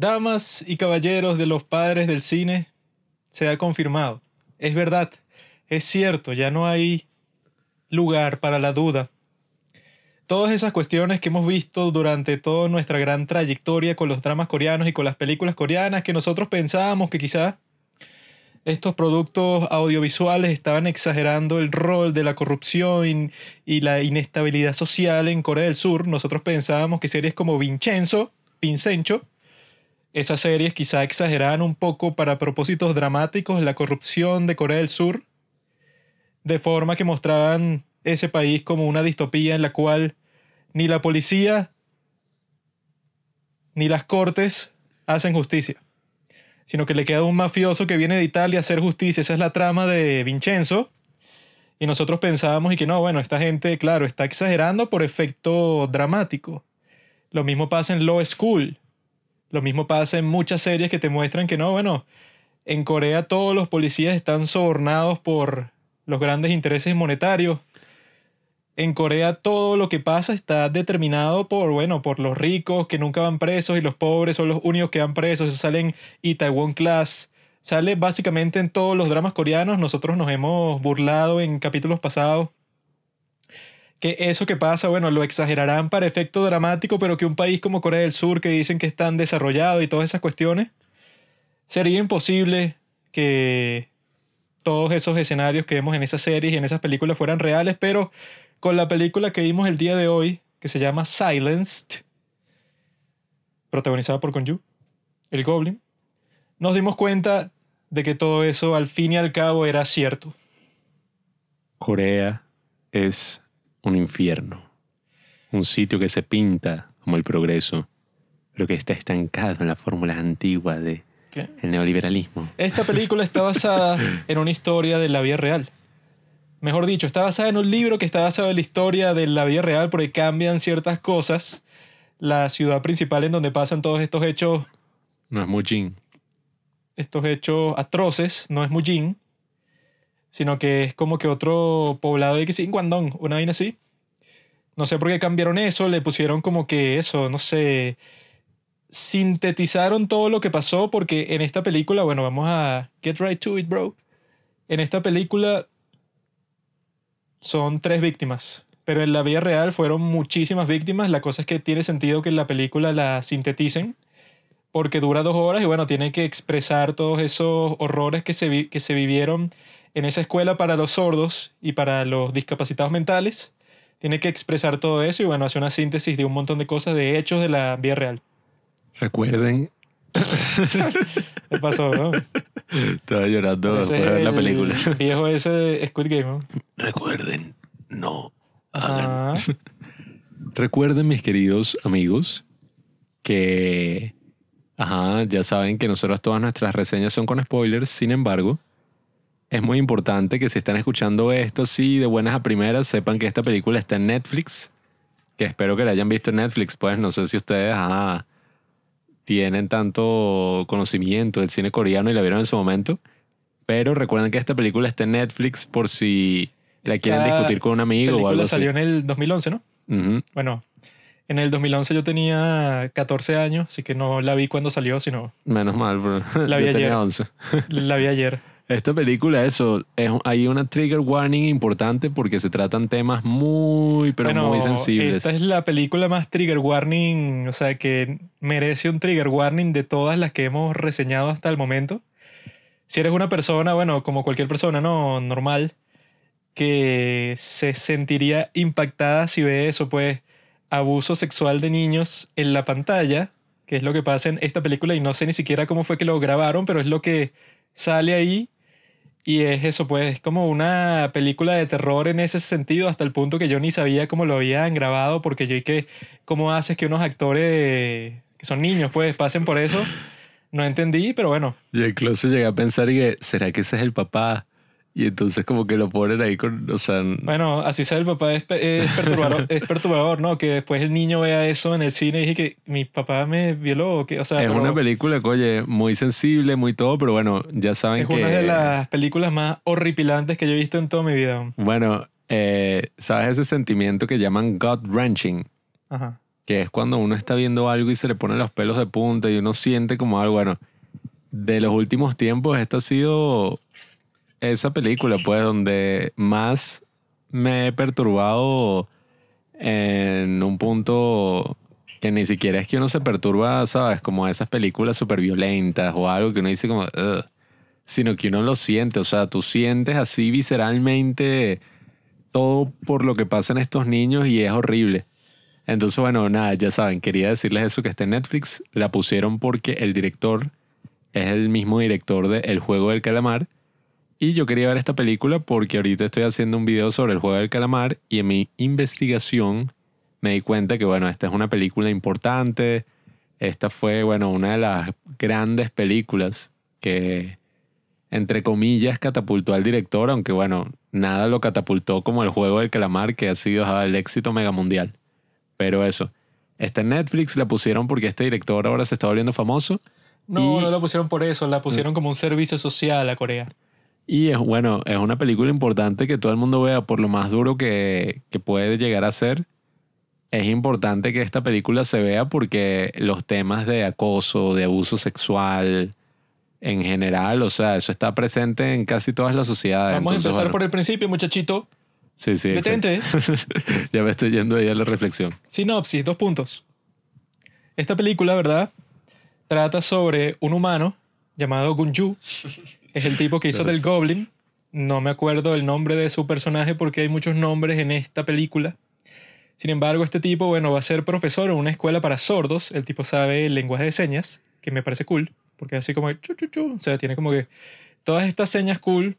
Damas y caballeros de los padres del cine, se ha confirmado. Es verdad, es cierto, ya no hay lugar para la duda. Todas esas cuestiones que hemos visto durante toda nuestra gran trayectoria con los dramas coreanos y con las películas coreanas, que nosotros pensábamos que quizás estos productos audiovisuales estaban exagerando el rol de la corrupción y la inestabilidad social en Corea del Sur. Nosotros pensábamos que series como Vincenzo, Vincenzo, esas series quizá exageraban un poco para propósitos dramáticos la corrupción de Corea del Sur, de forma que mostraban ese país como una distopía en la cual ni la policía ni las cortes hacen justicia, sino que le queda un mafioso que viene de Italia a hacer justicia. Esa es la trama de Vincenzo. Y nosotros pensábamos y que no, bueno, esta gente, claro, está exagerando por efecto dramático. Lo mismo pasa en Law School. Lo mismo pasa en muchas series que te muestran que no, bueno, en Corea todos los policías están sobornados por los grandes intereses monetarios. En Corea todo lo que pasa está determinado por, bueno, por los ricos que nunca van presos y los pobres son los únicos que van presos. Eso sale en Itaewon Class. Sale básicamente en todos los dramas coreanos. Nosotros nos hemos burlado en capítulos pasados que eso que pasa, bueno, lo exagerarán para efecto dramático, pero que un país como Corea del Sur, que dicen que es tan desarrollado y todas esas cuestiones, sería imposible que todos esos escenarios que vemos en esas series y en esas películas fueran reales, pero con la película que vimos el día de hoy, que se llama Silenced, protagonizada por Konju, el Goblin, nos dimos cuenta de que todo eso al fin y al cabo era cierto. Corea es un infierno, un sitio que se pinta como el progreso, pero que está estancado en las fórmulas antiguas de el neoliberalismo. Esta película está basada en una historia de la vida real. Mejor dicho, está basada en un libro que está basado en la historia de la vida real porque cambian ciertas cosas. La ciudad principal en donde pasan todos estos hechos... No es Mujin. Estos hechos atroces, no es Mujin sino que es como que otro poblado de que sí, Guangdong, una vaina así. No sé por qué cambiaron eso, le pusieron como que eso, no sé, sintetizaron todo lo que pasó porque en esta película, bueno, vamos a get right to it, bro. En esta película son tres víctimas, pero en la vida real fueron muchísimas víctimas. La cosa es que tiene sentido que en la película la sinteticen porque dura dos horas y bueno, tiene que expresar todos esos horrores que se, que se vivieron en esa escuela para los sordos y para los discapacitados mentales. Tiene que expresar todo eso y bueno, hace una síntesis de un montón de cosas, de hechos de la vida real. Recuerden. ¿Qué pasó? No? Estaba llorando después de ver la película. viejo ese de Squid Game. ¿no? Recuerden, no hagan. Recuerden, mis queridos amigos, que. Ajá, ya saben que nosotros todas nuestras reseñas son con spoilers. Sin embargo, es muy importante que si están escuchando esto así de buenas a primeras, sepan que esta película está en Netflix. Que espero que la hayan visto en Netflix. Pues no sé si ustedes tienen tanto conocimiento del cine coreano y la vieron en su momento. Pero recuerden que esta película está en Netflix por si la quieren discutir con un amigo o algo así. salió en el 2011, ¿no? Bueno, en el 2011 yo tenía 14 años, así que no la vi cuando salió, sino... Menos mal, bro. La vi yo ayer. tenía 11. La vi ayer. Esta película, eso, es, hay una trigger warning importante porque se tratan temas muy, pero Bueno, muy sensibles. Esta es la película más trigger warning, o sea, que merece un trigger warning de todas las que hemos reseñado hasta el momento. Si eres una persona, bueno, como cualquier persona, no normal, que se sentiría impactada si ve eso, pues, abuso sexual de niños en la pantalla, que es lo que pasa en esta película, y no sé ni siquiera cómo fue que lo grabaron, pero es lo que sale ahí. Y es eso, pues, es como una película de terror en ese sentido, hasta el punto que yo ni sabía cómo lo habían grabado, porque yo y que, ¿cómo haces que unos actores que son niños, pues, pasen por eso? No entendí, pero bueno. Yo incluso llegué a pensar y que, ¿será que ese es el papá? Y entonces como que lo ponen ahí con, o sea... Bueno, así sea el papá, es, es perturbador, es perturbador, ¿no? Que después el niño vea eso en el cine y dije que mi papá me violó, o que, o sea, es pero una película, oye, muy sensible, muy todo, pero bueno, ya saben es que... una de las películas más horripilantes que yo he visto en toda mi vida. Bueno, eh, ¿sabes ese sentimiento que llaman gut wrenching? Ajá. que es cuando uno está viendo algo y se le ponen los pelos de punta y uno siente como algo, bueno, de los últimos tiempos esta ha sido esa película, pues, donde más me he perturbado en un punto que ni siquiera es que uno se perturba, ¿sabes? Como esas películas súper violentas o algo que uno dice como, sino que uno lo siente, o sea, tú sientes así visceralmente todo por lo que pasa en estos niños y es horrible. Entonces, bueno, nada, ya saben, quería decirles eso que está en Netflix. La pusieron porque el director es el mismo director de El Juego del Calamar. Y yo quería ver esta película porque ahorita estoy haciendo un video sobre el Juego del Calamar y en mi investigación me di cuenta que, bueno, esta es una película importante. Esta fue, bueno, una de las grandes películas que, entre comillas, catapultó al director, aunque, bueno, nada lo catapultó como el Juego del Calamar, que ha sido el éxito mega mundial. Pero eso, está en Netflix, la pusieron porque este director ahora se está volviendo famoso. No, Y- no la pusieron por eso, la pusieron como un servicio social a Corea. Y es bueno, es una película importante que todo el mundo vea por lo más duro que, que puede llegar a ser. Es importante que esta película se vea porque los temas de acoso, de abuso sexual en general, o sea, eso está presente en casi todas las sociedades. Vamos a Entonces, empezar bueno, por el principio, muchachito. Sí, sí. Detente. ya me estoy yendo ahí a la reflexión. Sinopsis, dos puntos. Esta película, ¿verdad? Trata sobre un humano llamado Gunju. Es el tipo que hizo del Goblin. No me acuerdo el nombre de su personaje porque hay muchos nombres en esta película. Sin embargo, este tipo, bueno, va a ser profesor en una escuela para sordos. El tipo sabe lenguaje de señas, que me parece cool, porque es así como chu, chu, chu. O sea, tiene como que todas estas señas cool.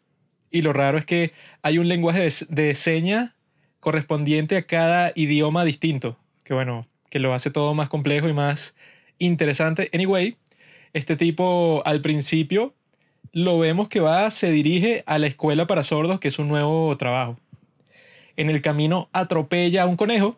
Y lo raro es que hay un lenguaje de, de señas correspondiente a cada idioma distinto. Que bueno, que lo hace todo más complejo y más interesante. Anyway, este tipo al principio lo vemos que va, se dirige a la escuela para sordos, que es un nuevo trabajo. En el camino atropella a un conejo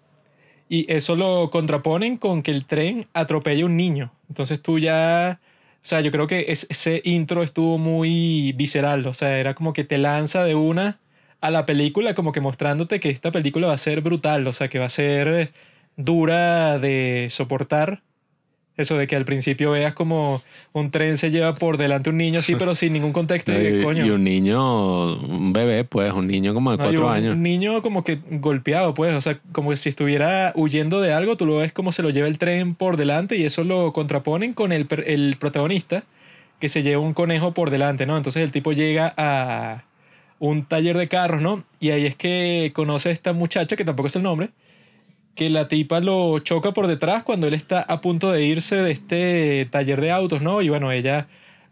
y eso lo contraponen con que el tren atropella a un niño. Entonces tú ya, o sea, yo creo que es- ese intro estuvo muy visceral, o sea, era como que te lanza de una a la película, como que mostrándote que esta película va a ser brutal, o sea, que va a ser dura de soportar. Eso de que al principio veas como un tren se lleva por delante un niño así, pero sin ningún contexto. y de, Y, coño. y un niño, un bebé, pues, un niño como de No, cuatro un años. niño como que golpeado, pues, o sea, como que si estuviera huyendo de algo, tú lo ves como se lo lleva el tren por delante y eso lo contraponen con el, el protagonista que se lleva un conejo por delante, ¿no? Entonces el tipo llega a un taller de carros, ¿no? Y ahí es que conoce a esta muchacha, que tampoco es el nombre, que la tipa lo choca por detrás cuando él está a punto de irse de este taller de autos, ¿no? Y bueno, ella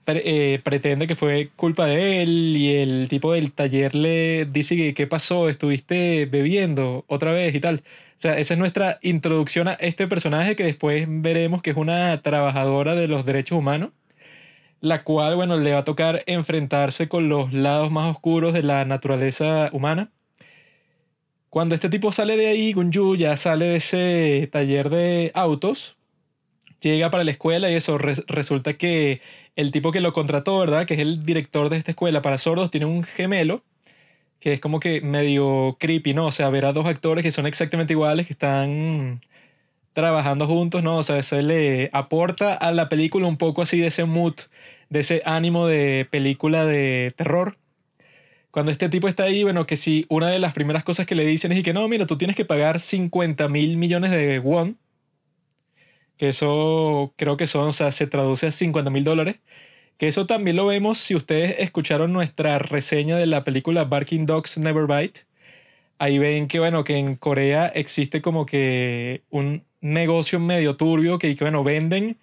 eh, pretende que fue culpa de él y el tipo del taller le dice que qué pasó, estuviste bebiendo otra vez y tal. O sea, esa es nuestra introducción a este personaje que después veremos que es una trabajadora de los derechos humanos, la cual, bueno, le va a tocar enfrentarse con los lados más oscuros de la naturaleza humana. Cuando este tipo sale de ahí, Gunju ya sale de ese taller de autos, llega para la escuela y eso res- resulta que el tipo que lo contrató, ¿verdad? Que es el director de esta escuela para sordos, tiene un gemelo que es como que medio creepy, ¿no? O sea, ver a dos actores que son exactamente iguales, que están trabajando juntos, ¿no? O sea, eso le aporta a la película un poco así de ese mood, de ese ánimo de película de terror. Cuando este tipo está ahí, bueno, que si una de las primeras cosas que le dicen es y que no, mira, tú tienes que pagar 50 mil millones de won, que eso creo que son, o sea, se traduce a 50 mil dólares, que eso también lo vemos si ustedes escucharon nuestra reseña de la película Barking Dogs Never Bite. Ahí ven que, bueno, que en Corea existe como que un negocio medio turbio que, bueno, venden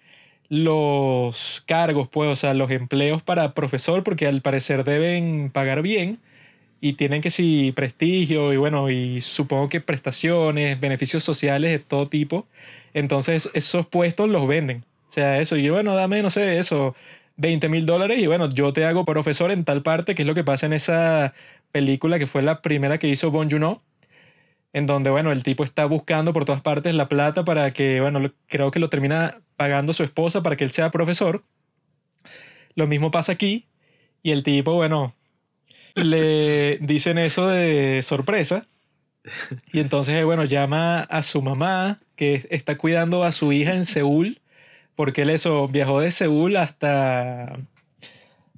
los cargos, pues, o sea, los empleos para profesor, porque al parecer deben pagar bien y tienen que sí prestigio y bueno, y supongo que prestaciones, beneficios sociales de todo tipo. Entonces esos puestos los venden. O sea, eso, y bueno, dame, no sé, eso, 20 mil dólares y bueno, yo te hago profesor en tal parte, que es lo que pasa en esa película que fue la primera que hizo Bon Joon-ho, en donde, bueno, el tipo está buscando por todas partes la plata para que, bueno, lo- creo que lo termina pagando su esposa para que él sea profesor. Lo mismo pasa aquí y el tipo, bueno, le dicen eso de sorpresa Y entonces, eh, bueno, llama a su mamá, que está cuidando a su hija en Seúl, porque él eso viajó de Seúl hasta,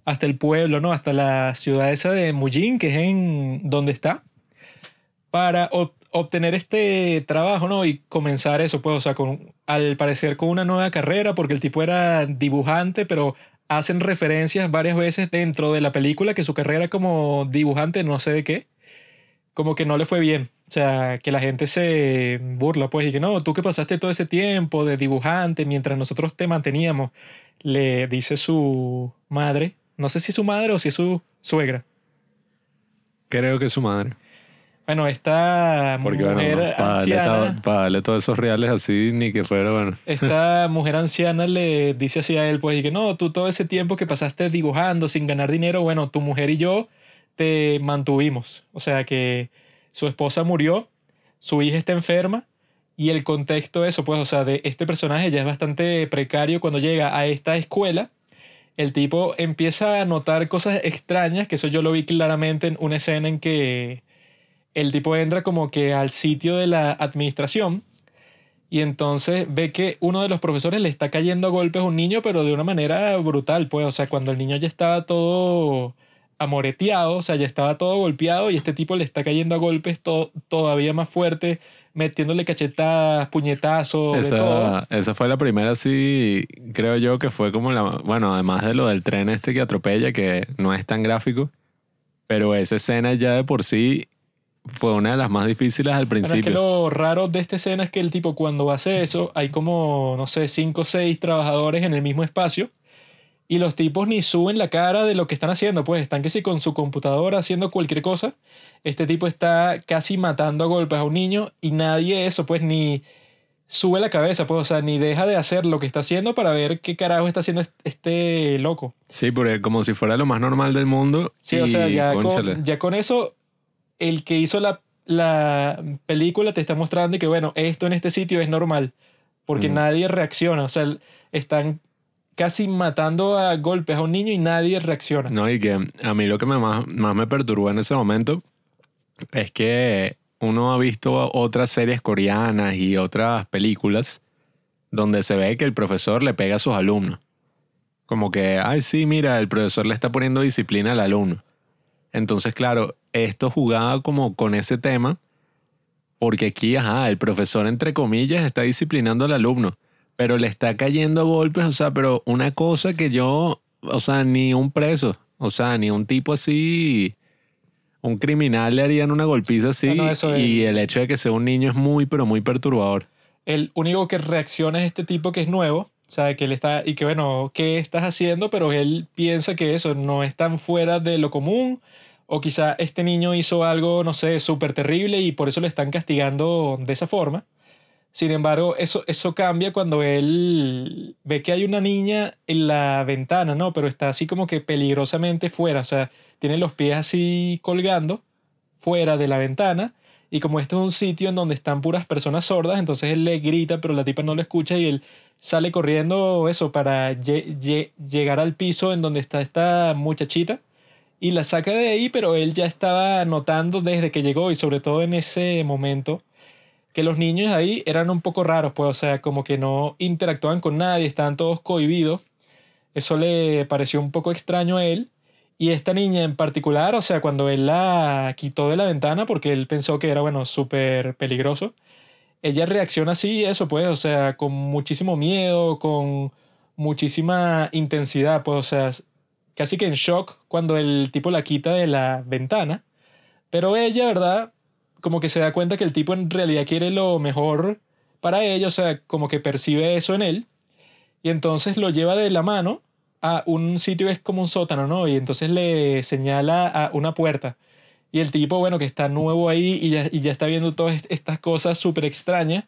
hasta el pueblo, ¿no? Hasta la ciudad esa de Mujin, que es en donde está, para obtener este trabajo, ¿no? Y comenzar eso, pues, o sea, con, al parecer con una nueva carrera, porque el tipo era dibujante, pero hacen referencias varias veces dentro de la película que su carrera como dibujante, no sé de qué, como que no le fue bien. O sea, que la gente se burla, pues, y que no, tú que pasaste todo ese tiempo de dibujante mientras nosotros te manteníamos, le dice su madre, no sé si su madre o si es su suegra. Creo que es su madre. Bueno, esta mujer anciana. Para darle, todos esos reales así, ni que fuera bueno. Esta mujer anciana le dice así a él, pues, y que no, tú todo ese tiempo que pasaste dibujando sin ganar dinero, bueno, tu mujer y yo te mantuvimos. O sea que su esposa murió, su hija está enferma, y el contexto de eso, pues, o sea, de este personaje ya es bastante precario cuando llega a esta escuela. El tipo empieza a notar cosas extrañas, que eso yo lo vi claramente en una escena en que el tipo entra como que al sitio de la administración y entonces ve que uno de los profesores le está cayendo a golpes a un niño, pero de una manera brutal, pues, o sea, cuando el niño ya estaba todo amoreteado, o sea, ya estaba todo golpeado y este tipo le está cayendo a golpes todavía más fuerte, metiéndole cachetadas, puñetazos, esa, de todo. Esa fue la primera, sí, creo yo que fue como la, bueno, además de lo del tren este que atropella, que no es tan gráfico, pero esa escena ya de por sí fue una de las más difíciles al principio. es que lo raro de esta escena es que el tipo cuando hace eso, hay como, no sé, cinco o seis trabajadores en el mismo espacio y los tipos ni suben la cara de lo que están haciendo, pues están que si con su computadora haciendo cualquier cosa, este tipo está casi matando a golpes a un niño y nadie eso, pues ni sube la cabeza, pues, o sea, ni deja de hacer lo que está haciendo para ver qué carajo está haciendo este loco. Sí, porque como si fuera lo más normal del mundo. Sí, o sea, ya ya con eso el que hizo la, la película te está mostrando que, bueno, esto en este sitio es normal, porque nadie reacciona, o sea, están casi matando a golpes a un niño y nadie reacciona. No, y que a mí lo que me más, más me perturbó en ese momento es que uno ha visto otras series coreanas y otras películas donde se ve que el profesor le pega a sus alumnos. Como que, ay, sí, mira, el profesor le está poniendo disciplina al alumno. Entonces, claro, esto jugaba como con ese tema, porque aquí, ajá, el profesor, entre comillas, está disciplinando al alumno, pero le está cayendo golpes, o sea, pero una cosa que yo, o sea, ni un preso, o sea, ni un tipo así, un criminal le harían una golpiza así, y el hecho de que sea un niño es muy, pero muy perturbador. El único que reacciona es este tipo que es nuevo, o sea, que él está, y que bueno, ¿qué estás haciendo? Pero él piensa que eso no es tan fuera de lo común, o quizá este niño hizo algo, no sé, súper terrible y por eso le están castigando de esa forma. Sin embargo, eso, eso cambia cuando él ve que hay una niña en la ventana, ¿no? Pero está así como que peligrosamente fuera, o sea, tiene los pies así colgando fuera de la ventana y como este es un sitio en donde están puras personas sordas, entonces él le grita, pero la tipa no lo escucha y él sale corriendo eso para llegar al piso en donde está esta muchachita y la saca de ahí, pero él ya estaba notando desde que llegó y sobre todo en ese momento que los niños ahí eran un poco raros, pues o sea, como que no interactuaban con nadie, estaban todos cohibidos. Eso le pareció un poco extraño a él. Y esta niña en particular, o sea, cuando él la quitó de la ventana porque él pensó que era, bueno, súper peligroso, ella reacciona así, eso pues, o sea, con muchísimo miedo, con muchísima intensidad, pues, o sea, casi que en shock cuando el tipo la quita de la ventana. Pero ella, ¿verdad? Como que se da cuenta que el tipo en realidad quiere lo mejor para ella, o sea, como que percibe eso en él. Y entonces lo lleva de la mano a un sitio que es como un sótano, ¿no? Y entonces le señala a una puerta. Y el tipo, bueno, que está nuevo ahí y ya, y ya está viendo todas estas cosas súper extrañas,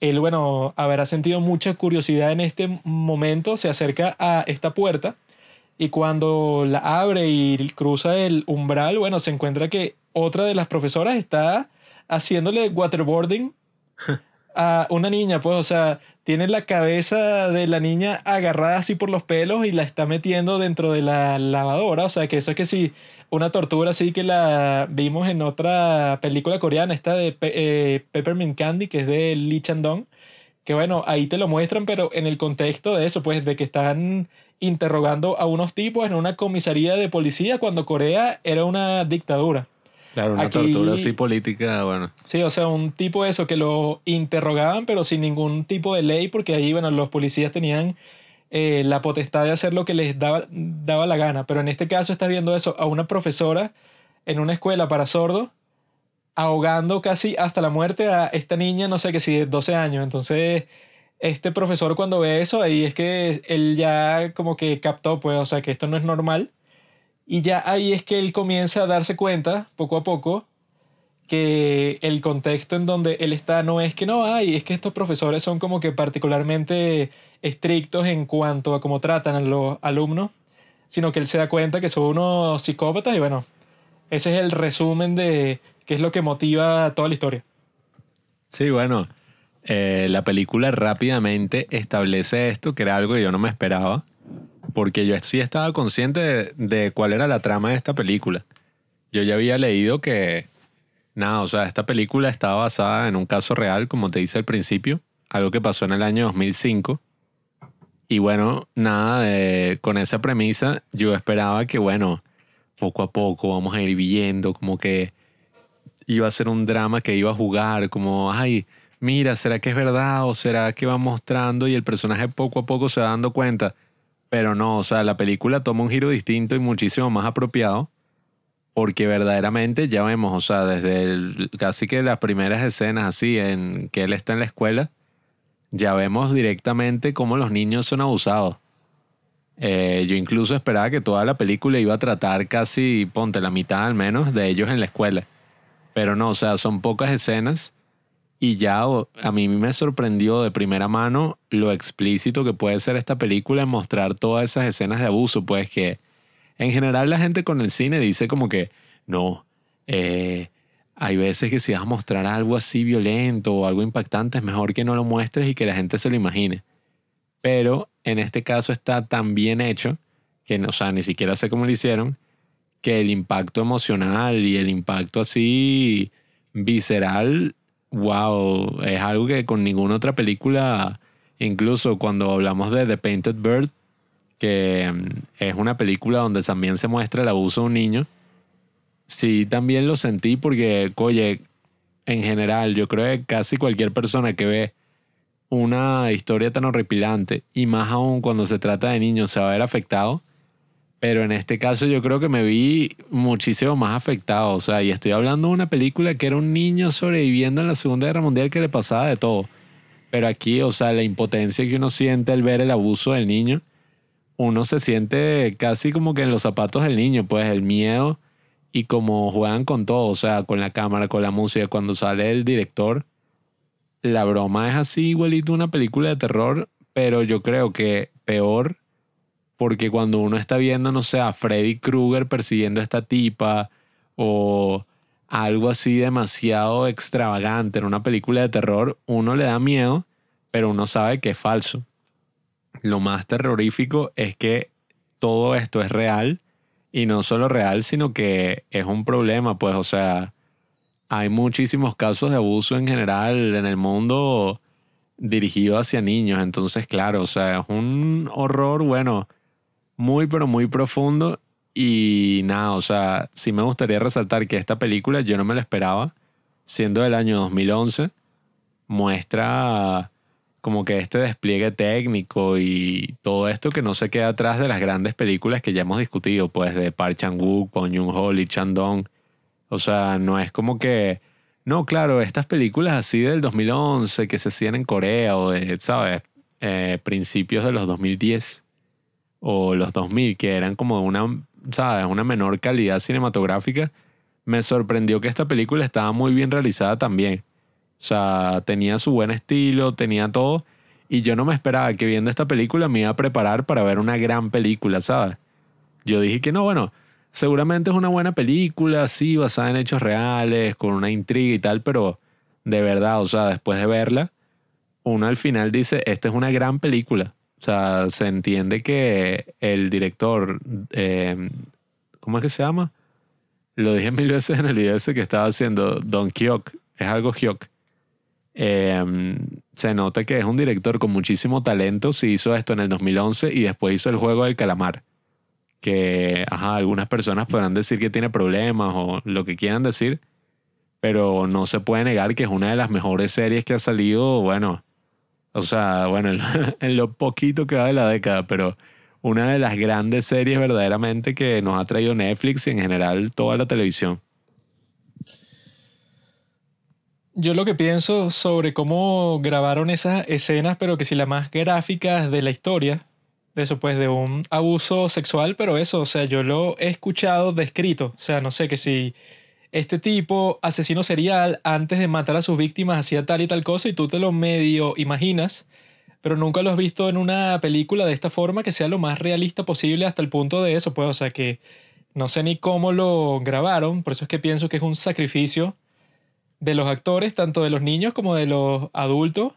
él, bueno, habrá sentido mucha curiosidad en este momento, se acerca a esta puerta y cuando la abre y cruza el umbral, bueno, se encuentra que otra de las profesoras está haciéndole waterboarding a una niña, pues, o sea, tiene la cabeza de la niña agarrada así por los pelos y la está metiendo dentro de la lavadora. O sea, que eso es que sí, una tortura así que la vimos en otra película coreana, esta de eh, Peppermint Candy, que es de Lee Chandong. Que bueno, ahí te lo muestran, pero en el contexto de eso, pues, de que están interrogando a unos tipos en una comisaría de policía cuando Corea era una dictadura. Claro, una tortura así política, bueno. Sí, o sea, un tipo eso que lo interrogaban, pero sin ningún tipo de ley, porque ahí, bueno, los policías tenían eh, la potestad de hacer lo que les daba, daba la gana. Pero en este caso estás viendo eso a una profesora en una escuela para sordos, ahogando casi hasta la muerte a esta niña, no sé qué si de 12 años. Entonces, este profesor cuando ve eso, ahí es que él ya como que captó, pues, o sea, que esto no es normal y ya ahí es que él comienza a darse cuenta, poco a poco, que el contexto en donde él está no es que no hay, es que estos profesores son como que particularmente estrictos en cuanto a cómo tratan a los alumnos, sino que él se da cuenta que son unos psicópatas y bueno, ese es el resumen de qué es lo que motiva toda la historia. Sí, bueno, eh, la película rápidamente establece esto, que era algo que yo no me esperaba porque yo sí estaba consciente de, cuál era la trama de esta película. Yo ya había leído que, nada, o sea, esta película estaba basada en un caso real, como te dice al principio, algo que pasó en el año 2005. Y bueno, nada, con esa premisa yo esperaba que, bueno, poco a poco vamos a ir viendo como que iba a ser un drama que iba a jugar, como, ay, mira, ¿será que es verdad o será que va mostrando y el personaje poco a poco se va dando cuenta? Pero no, o sea, la película toma un giro distinto y muchísimo más apropiado. Porque verdaderamente ya vemos, o sea, desde casi que las primeras escenas así en que él está en la escuela, ya vemos directamente cómo los niños son abusados. Eh, yo incluso esperaba que toda la película iba a tratar casi, ponte la mitad al menos, de ellos en la escuela. Pero no, o sea, son pocas escenas y ya a mí me sorprendió de primera mano lo explícito que puede ser esta película en mostrar todas esas escenas de abuso, pues que en general la gente con el cine dice como que no, eh, hay veces que si vas a mostrar algo así violento o algo impactante es mejor que no lo muestres y que la gente se lo imagine. Pero en este caso está tan bien hecho que o sea, ni siquiera sé cómo lo hicieron, que el impacto emocional y el impacto así visceral wow, es algo que con ninguna otra película, incluso cuando hablamos de The Painted Bird, que mm, es una película donde también se muestra el abuso de un niño, sí también lo sentí porque, oye, en general, yo creo que casi cualquier persona que ve una historia tan horripilante y más aún cuando se trata de niños se va a ver afectado pero en este caso yo creo que me vi muchísimo más afectado. O sea, y estoy hablando de una película que era un niño sobreviviendo en la Segunda Guerra Mundial que le pasaba de todo. Pero aquí, o sea, la impotencia que uno siente al ver el abuso del niño, uno se siente casi como que en los zapatos del niño, pues el miedo y como juegan con todo, o sea, con la cámara, con la música, cuando sale el director, la broma es así igualito una película de terror, pero yo creo que peor porque cuando uno está viendo, no sé, a Freddy Krueger persiguiendo a esta tipa o algo así demasiado extravagante en una película de terror, uno le da miedo, pero uno sabe que es falso. Lo más terrorífico es que todo esto es real y no solo real, sino que es un problema, pues, o sea, hay muchísimos casos de abuso en general en el mundo dirigido hacia niños, entonces, claro, o sea, es un horror, bueno, muy, pero muy profundo. Y nada, o sea, sí me gustaría resaltar que esta película yo no me la esperaba, siendo del año 2011, muestra como que este despliegue técnico y todo esto que no se queda atrás de las grandes películas que ya hemos discutido, pues de Park Chan-wook, Bong Joon-ho, Lee Chan-dong. O sea, no es como que... No, claro, estas películas así del 2011 que se hacían en Corea o de, ¿sabes? Eh, principios de los 2010 o los 2000, que eran como una, ¿sabes? una menor calidad cinematográfica, me sorprendió que esta película estaba muy bien realizada también. O sea, tenía su buen estilo, tenía todo. Y yo no me esperaba que viendo esta película me iba a preparar para ver una gran película, ¿sabes? Yo dije que no, bueno, seguramente es una buena película, sí, basada en hechos reales, con una intriga y tal, pero de verdad, o sea, después de verla, uno al final dice, esta es una gran película. O sea, se entiende que el director, eh, ¿cómo es que se llama? Lo dije mil veces en el video ese que estaba haciendo, Don Kyok, es algo Hyok. Eh, se nota que es un director con muchísimo talento. Si hizo esto en el 2011 y después hizo el juego del calamar. Que, ajá, algunas personas podrán decir que tiene problemas o lo que quieran decir, pero no se puede negar que es una de las mejores series que ha salido, bueno, o sea, bueno, en lo poquito que va de la década, pero una de las grandes series verdaderamente que nos ha traído Netflix y en general toda la televisión. Yo lo que pienso sobre cómo grabaron esas escenas, pero que si las más gráficas de la historia, de eso pues de un abuso sexual, pero eso, o sea, yo lo he escuchado descrito, o sea, no sé, que si este tipo asesino serial antes de matar a sus víctimas hacía tal y tal cosa y tú te lo medio imaginas, pero nunca lo has visto en una película de esta forma que sea lo más realista posible hasta el punto de eso, pues, o sea, que no sé ni cómo lo grabaron, por eso es que pienso que es un sacrificio de los actores, tanto de los niños como de los adultos.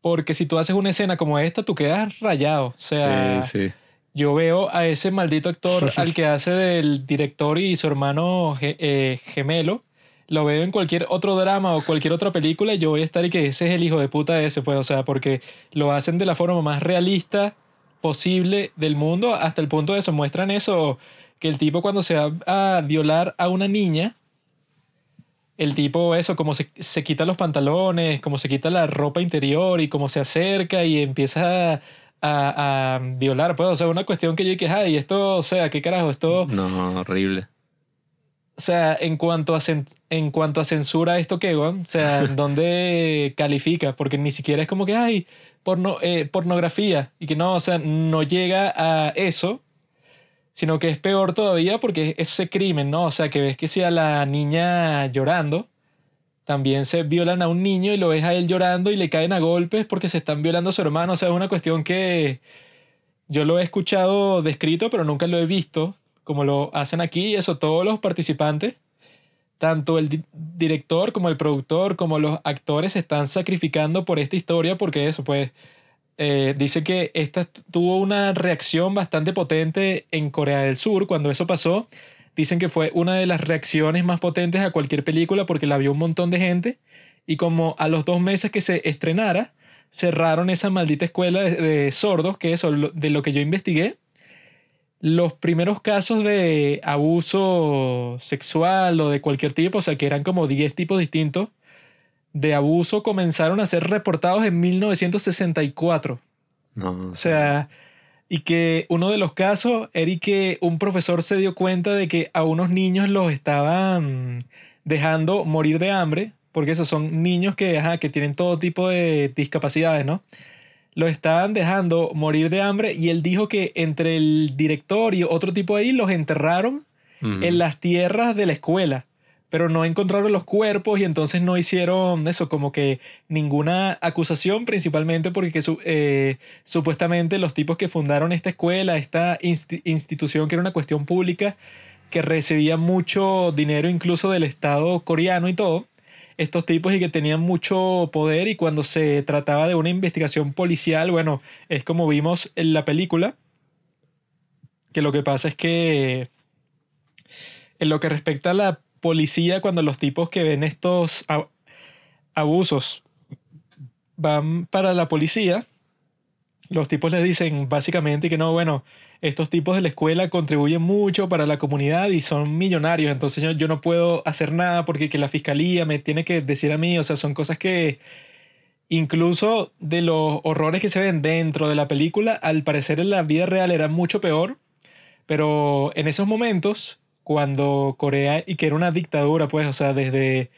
Porque si tú haces una escena como esta, tú quedas rayado. O sea, yo veo a ese maldito actor al que hace del director y su hermano eh, gemelo. Lo veo en cualquier otro drama o cualquier otra película y yo voy a estar y que ese es el hijo de puta de ese, pues. O sea, porque lo hacen de la forma más realista posible del mundo hasta el punto de eso. Muestran eso, que el tipo cuando se va a violar a una niña, el tipo, eso, como se, se, quita los pantalones, como se quita la ropa interior y como se acerca y empieza a, a, violar, pues, o sea, una cuestión que yo dije, ay, esto, o sea, ¿qué carajo? Esto... No, horrible. O sea, en cuanto a, en cuanto a censura, ¿esto qué, O sea, ¿dónde califica? Porque ni siquiera es como que, ay, porno, eh, pornografía. Y que no, o sea, no llega a eso sino que es peor todavía porque es ese crimen, ¿no? O sea, que ves que si a la niña llorando, también se violan a un niño y lo ves a él llorando y le caen a golpes porque se están violando a su hermano. O sea, es una cuestión que yo lo he escuchado descrito, pero nunca lo he visto, como lo hacen aquí, y eso todos los participantes, tanto el director como el productor, como los actores, se están sacrificando por esta historia porque eso, pues eh, dice que esta tuvo una reacción bastante potente en Corea del Sur cuando eso pasó. Dicen que fue una de las reacciones más potentes a cualquier película porque la vio un montón de gente y como a los dos meses que se estrenara, cerraron esa maldita escuela de, sordos, que eso, de lo que yo investigué, los primeros casos de abuso sexual o de cualquier tipo, o sea, que eran como 10 tipos distintos, de abuso comenzaron a ser reportados en 1964. No. O sea, y que uno de los casos era que un profesor se dio cuenta de que a unos niños los estaban dejando morir de hambre, porque esos son niños que, que tienen todo tipo de discapacidades, ¿no? Los estaban dejando morir de hambre y él dijo que entre el director y otro tipo ahí los enterraron en las tierras de la escuela pero no encontraron los cuerpos y entonces no hicieron eso, como que ninguna acusación, principalmente porque eh, supuestamente los tipos que fundaron esta escuela, esta institución que era una cuestión pública, que recibía mucho dinero incluso del Estado coreano y todo, estos tipos y que tenían mucho poder y cuando se trataba de una investigación policial, bueno, es como vimos en la película, que lo que pasa es que en lo que respecta a la policía cuando los tipos que ven estos abusos van para la policía, los tipos les dicen básicamente que no, bueno, estos tipos de la escuela contribuyen mucho para la comunidad y son millonarios, entonces yo, yo no puedo hacer nada porque que la fiscalía me tiene que decir a mí, o sea, son cosas que incluso de los horrores que se ven dentro de la película, al parecer en la vida real era mucho peor, pero en esos momentos cuando Corea, y que era una dictadura, pues, o sea, desde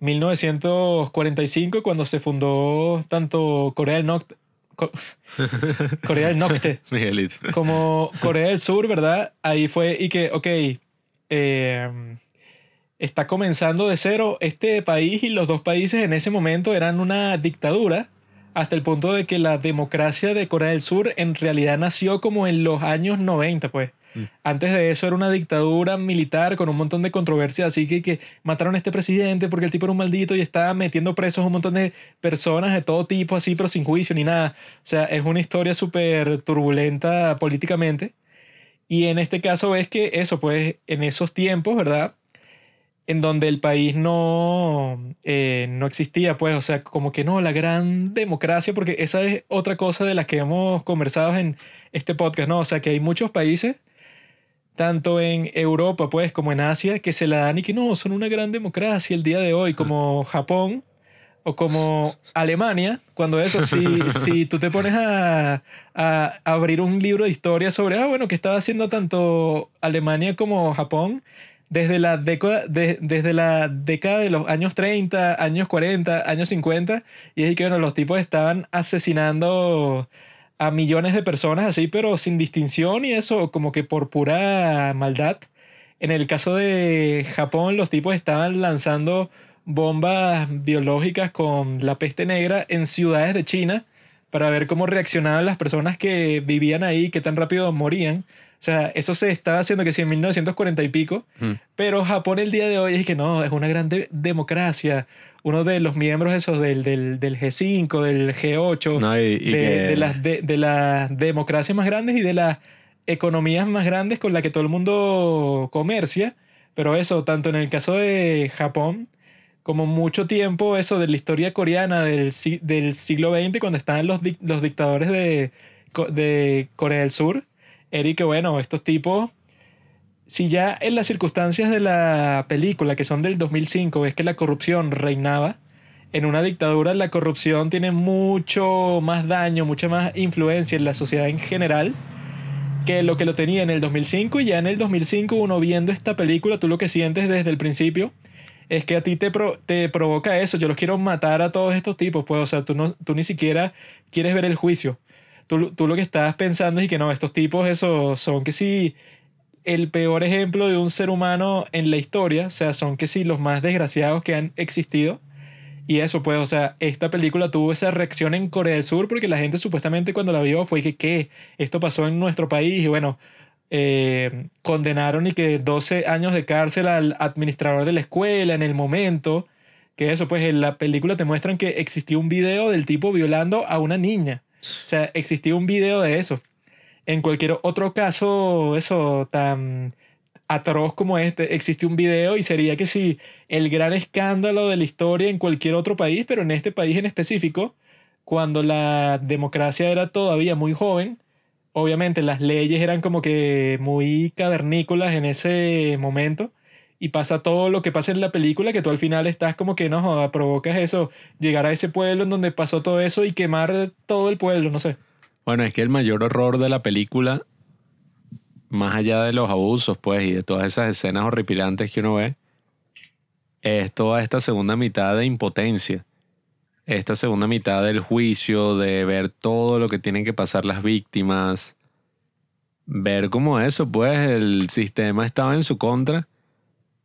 1945, cuando se fundó tanto Corea del Norte, Corea del Norte como Corea del Sur, ¿verdad? Ahí fue y que, ok, em, está comenzando de cero este país y los dos países en ese momento eran una dictadura hasta el punto de que la democracia de Corea del Sur en realidad nació como en los años 90, pues. Antes de eso era una dictadura militar con un montón de controversias, así que, que mataron a este presidente porque el tipo era un maldito y estaba metiendo presos a un montón de personas de todo tipo, así, pero sin juicio ni nada. O sea, es una historia súper turbulenta políticamente. Y en este caso ves que eso, pues en esos tiempos, ¿verdad? En donde el país no, eh, no existía, pues, o sea, como que no, la gran democracia, porque esa es otra cosa de la que hemos conversado en este podcast, ¿no? O sea, que hay muchos países, tanto en Europa, pues, como en Asia, que se la dan y que no, son una gran democracia el día de hoy, como Japón, o como Alemania, cuando eso, si, si tú te pones a, a, abrir un libro de historia sobre, ah, bueno, que estaba haciendo tanto Alemania como Japón desde la, década, de, desde la década de los años 30, años 40, años 50, y es que, bueno, los tipos estaban asesinando a millones de personas así, pero sin distinción y eso como que por pura maldad. En el caso de Japón, los tipos estaban lanzando bombas biológicas con la peste negra en ciudades de China para ver cómo reaccionaban las personas que vivían ahí, qué tan rápido morían. O sea, eso se estaba haciendo que sí en 1940 y pico, pero Japón el día de hoy es que no, es una gran democracia. Uno de los miembros esos del, del, del G5, del G8, de, de, las, de, de las democracias más grandes y de las economías más grandes con las que todo el mundo comercia. Pero eso, tanto en el caso de Japón, como mucho tiempo eso de la historia coreana del, del siglo XX, cuando estaban los, los dictadores de, de Corea del Sur, que bueno, estos tipos, si ya en las circunstancias de la película, que son del 2005, ves que la corrupción reinaba, en una dictadura la corrupción tiene mucho más daño, mucha más influencia en la sociedad en general que lo que lo tenía en el 2005 y ya en el 2005 uno viendo esta película, tú lo que sientes desde el principio es que a ti te, te provoca eso. Yo los quiero matar a todos estos tipos, pues, o sea, tú, no, tú ni siquiera quieres ver el juicio. Tú, tú lo que estás pensando es que no, estos tipos, eso son que sí, el peor ejemplo de un ser humano en la historia, o sea, son que sí, los más desgraciados que han existido. Y eso, pues, o sea, esta película tuvo esa reacción en Corea del Sur porque la gente supuestamente cuando la vio fue que, ¿qué? Esto pasó en nuestro país y bueno, eh, condenaron y que 12 años de cárcel al administrador de la escuela en el momento. Que eso, pues en la película te muestran que existió un video del tipo violando a una niña. O sea, existió un video de eso. En cualquier otro caso, eso tan atroz como este, existe un video y sería que si el gran escándalo de la historia en cualquier otro país, pero en este país en específico, cuando la democracia era todavía muy joven, obviamente las leyes eran como que muy cavernícolas en ese momento y pasa todo lo que pasa en la película que tú al final estás como que no joda, provocas eso, llegar a ese pueblo en donde pasó todo eso y quemar todo el pueblo, no sé. Bueno, es que el mayor horror de la película, más allá de los abusos, pues, y de todas esas escenas horripilantes que uno ve, es toda esta segunda mitad de impotencia esta segunda mitad del juicio, de ver todo lo que tienen que pasar las víctimas, ver cómo eso, pues el sistema estaba en su contra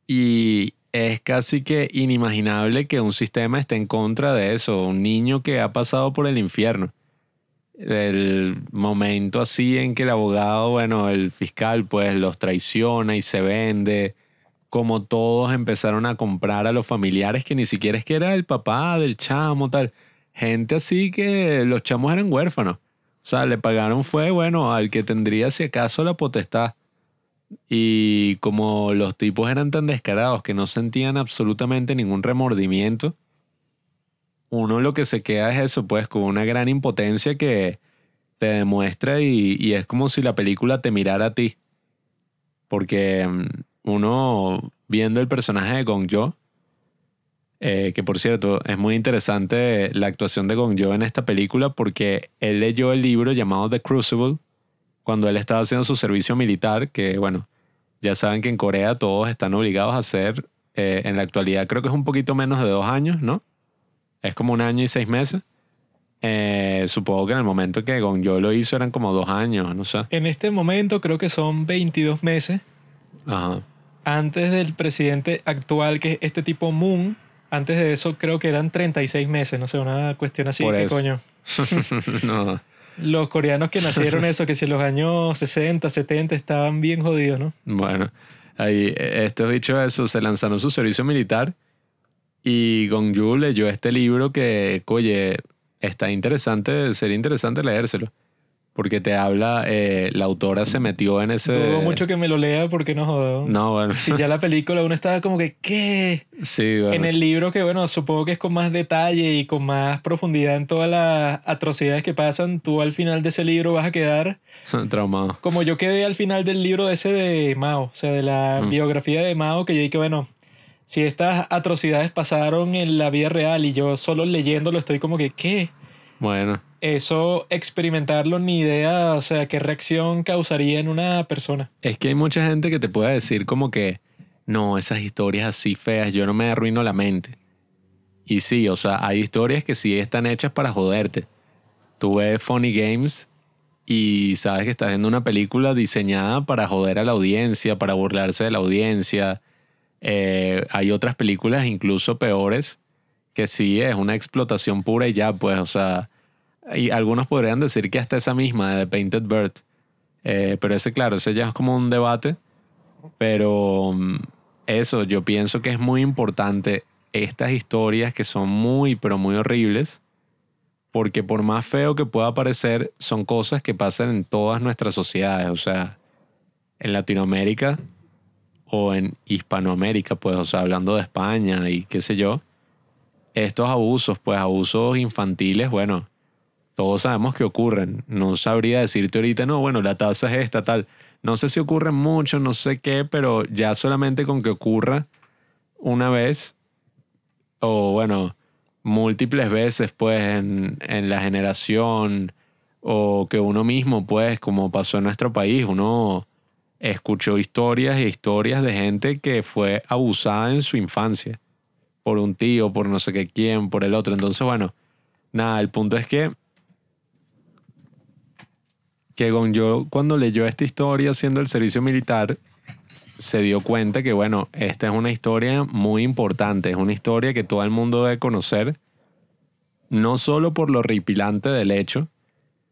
y es casi que inimaginable que un sistema esté en contra de eso, un niño que ha pasado por el infierno. El momento así en que el abogado, bueno, el fiscal, pues los traiciona y se vende como todos empezaron a comprar a los familiares que ni siquiera es que era el papá del chamo, tal. Gente así que los chamos eran huérfanos. O sea, le pagaron fue, bueno, al que tendría si acaso la potestad. Y como los tipos eran tan descarados que no sentían absolutamente ningún remordimiento, uno lo que se queda es eso, pues, con una gran impotencia que te demuestra y, es como si la película te mirara a ti. Porque mm, uno viendo el personaje de Gong Jo, eh, que por cierto es muy interesante la actuación de Gong Jo en esta película porque él leyó el libro llamado The Crucible cuando él estaba haciendo su servicio militar, que bueno, ya saben que en Corea todos están obligados a hacer, eh, en la actualidad creo que es un poquito menos de dos años, ¿no? Es como un año y seis meses. Eh, supongo que en el momento que Gong Jo lo hizo eran como dos años, no sé. En este momento creo que son 22 meses. Ajá antes del presidente actual, que es este tipo Moon, antes de eso creo que eran 36 meses, no sé, una cuestión así, ¿qué coño? no. Los coreanos que nacieron eso, que si en los años 60, 70 estaban bien jodidos, ¿no? Bueno, ahí estos bichos eso, se lanzaron su servicio militar y Gong leyó este libro que, oye, está interesante, sería interesante leérselo. Porque te habla, eh, la autora se metió en ese... Dudo mucho que me lo lea porque no jodo. No, bueno. Si ya la película uno estaba como que, ¿qué? Sí, bueno. En el libro que, bueno, supongo que es con más detalle y con más profundidad en todas las atrocidades que pasan, tú al final de ese libro vas a quedar... Traumado. Como yo quedé al final del libro ese de Mao, o sea, de la biografía de Mao, que yo dije, bueno, si estas atrocidades pasaron en la vida real y yo solo leyéndolo estoy como que, ¿qué? Bueno. Eso experimentarlo ni idea, o sea, qué reacción causaría en una persona. Es que hay mucha gente que te puede decir como que, no, esas historias así feas, yo no me arruino la mente. Y sí, o sea, hay historias que sí están hechas para joderte. Tú ves Funny Games y sabes que estás viendo una película diseñada para joder a la audiencia, para burlarse de la audiencia. Eh, hay otras películas incluso peores que sí es una explotación pura y ya, pues, o sea, y algunos podrían decir que hasta esa misma de Painted Bird, eh, pero ese, claro, ese ya es como un debate, pero mm, eso, yo pienso que es muy importante estas historias que son muy, pero muy horribles, porque por más feo que pueda parecer, son cosas que pasan en todas nuestras sociedades, o sea, en Latinoamérica o en Hispanoamérica, pues, o sea, hablando de España y qué sé yo, estos abusos, pues abusos infantiles, bueno, todos sabemos que ocurren. No sabría decirte ahorita, no, bueno, la tasa es esta, tal. No sé si ocurren mucho, no sé qué, pero ya solamente con que ocurra una vez, o bueno, múltiples veces, pues, en, en la generación, o que uno mismo, pues, como pasó en nuestro país, uno escuchó historias e historias de gente que fue abusada en su infancia por un tío, por no sé qué quién, por el otro. Entonces, bueno, nada, el punto es que que yo cuando leyó esta historia haciendo el servicio militar se dio cuenta que bueno, esta es una historia muy importante, es una historia que todo el mundo debe conocer, no solo por lo horripilante del hecho,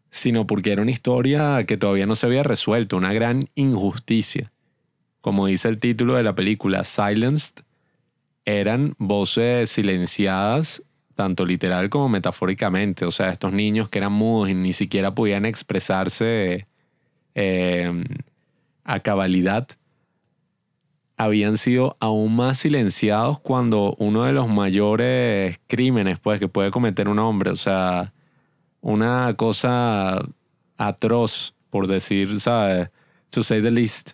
sino porque era una historia que todavía no se había resuelto, una gran injusticia. Como dice el título de la película, Silenced eran voces silenciadas, tanto literal como metafóricamente. O sea, estos niños que eran mudos y ni siquiera podían expresarse em, a cabalidad, habían sido aún más silenciados cuando uno de los mayores crímenes pues, que puede cometer un hombre, o sea, una cosa atroz, por decir, ¿sabes? To say the least.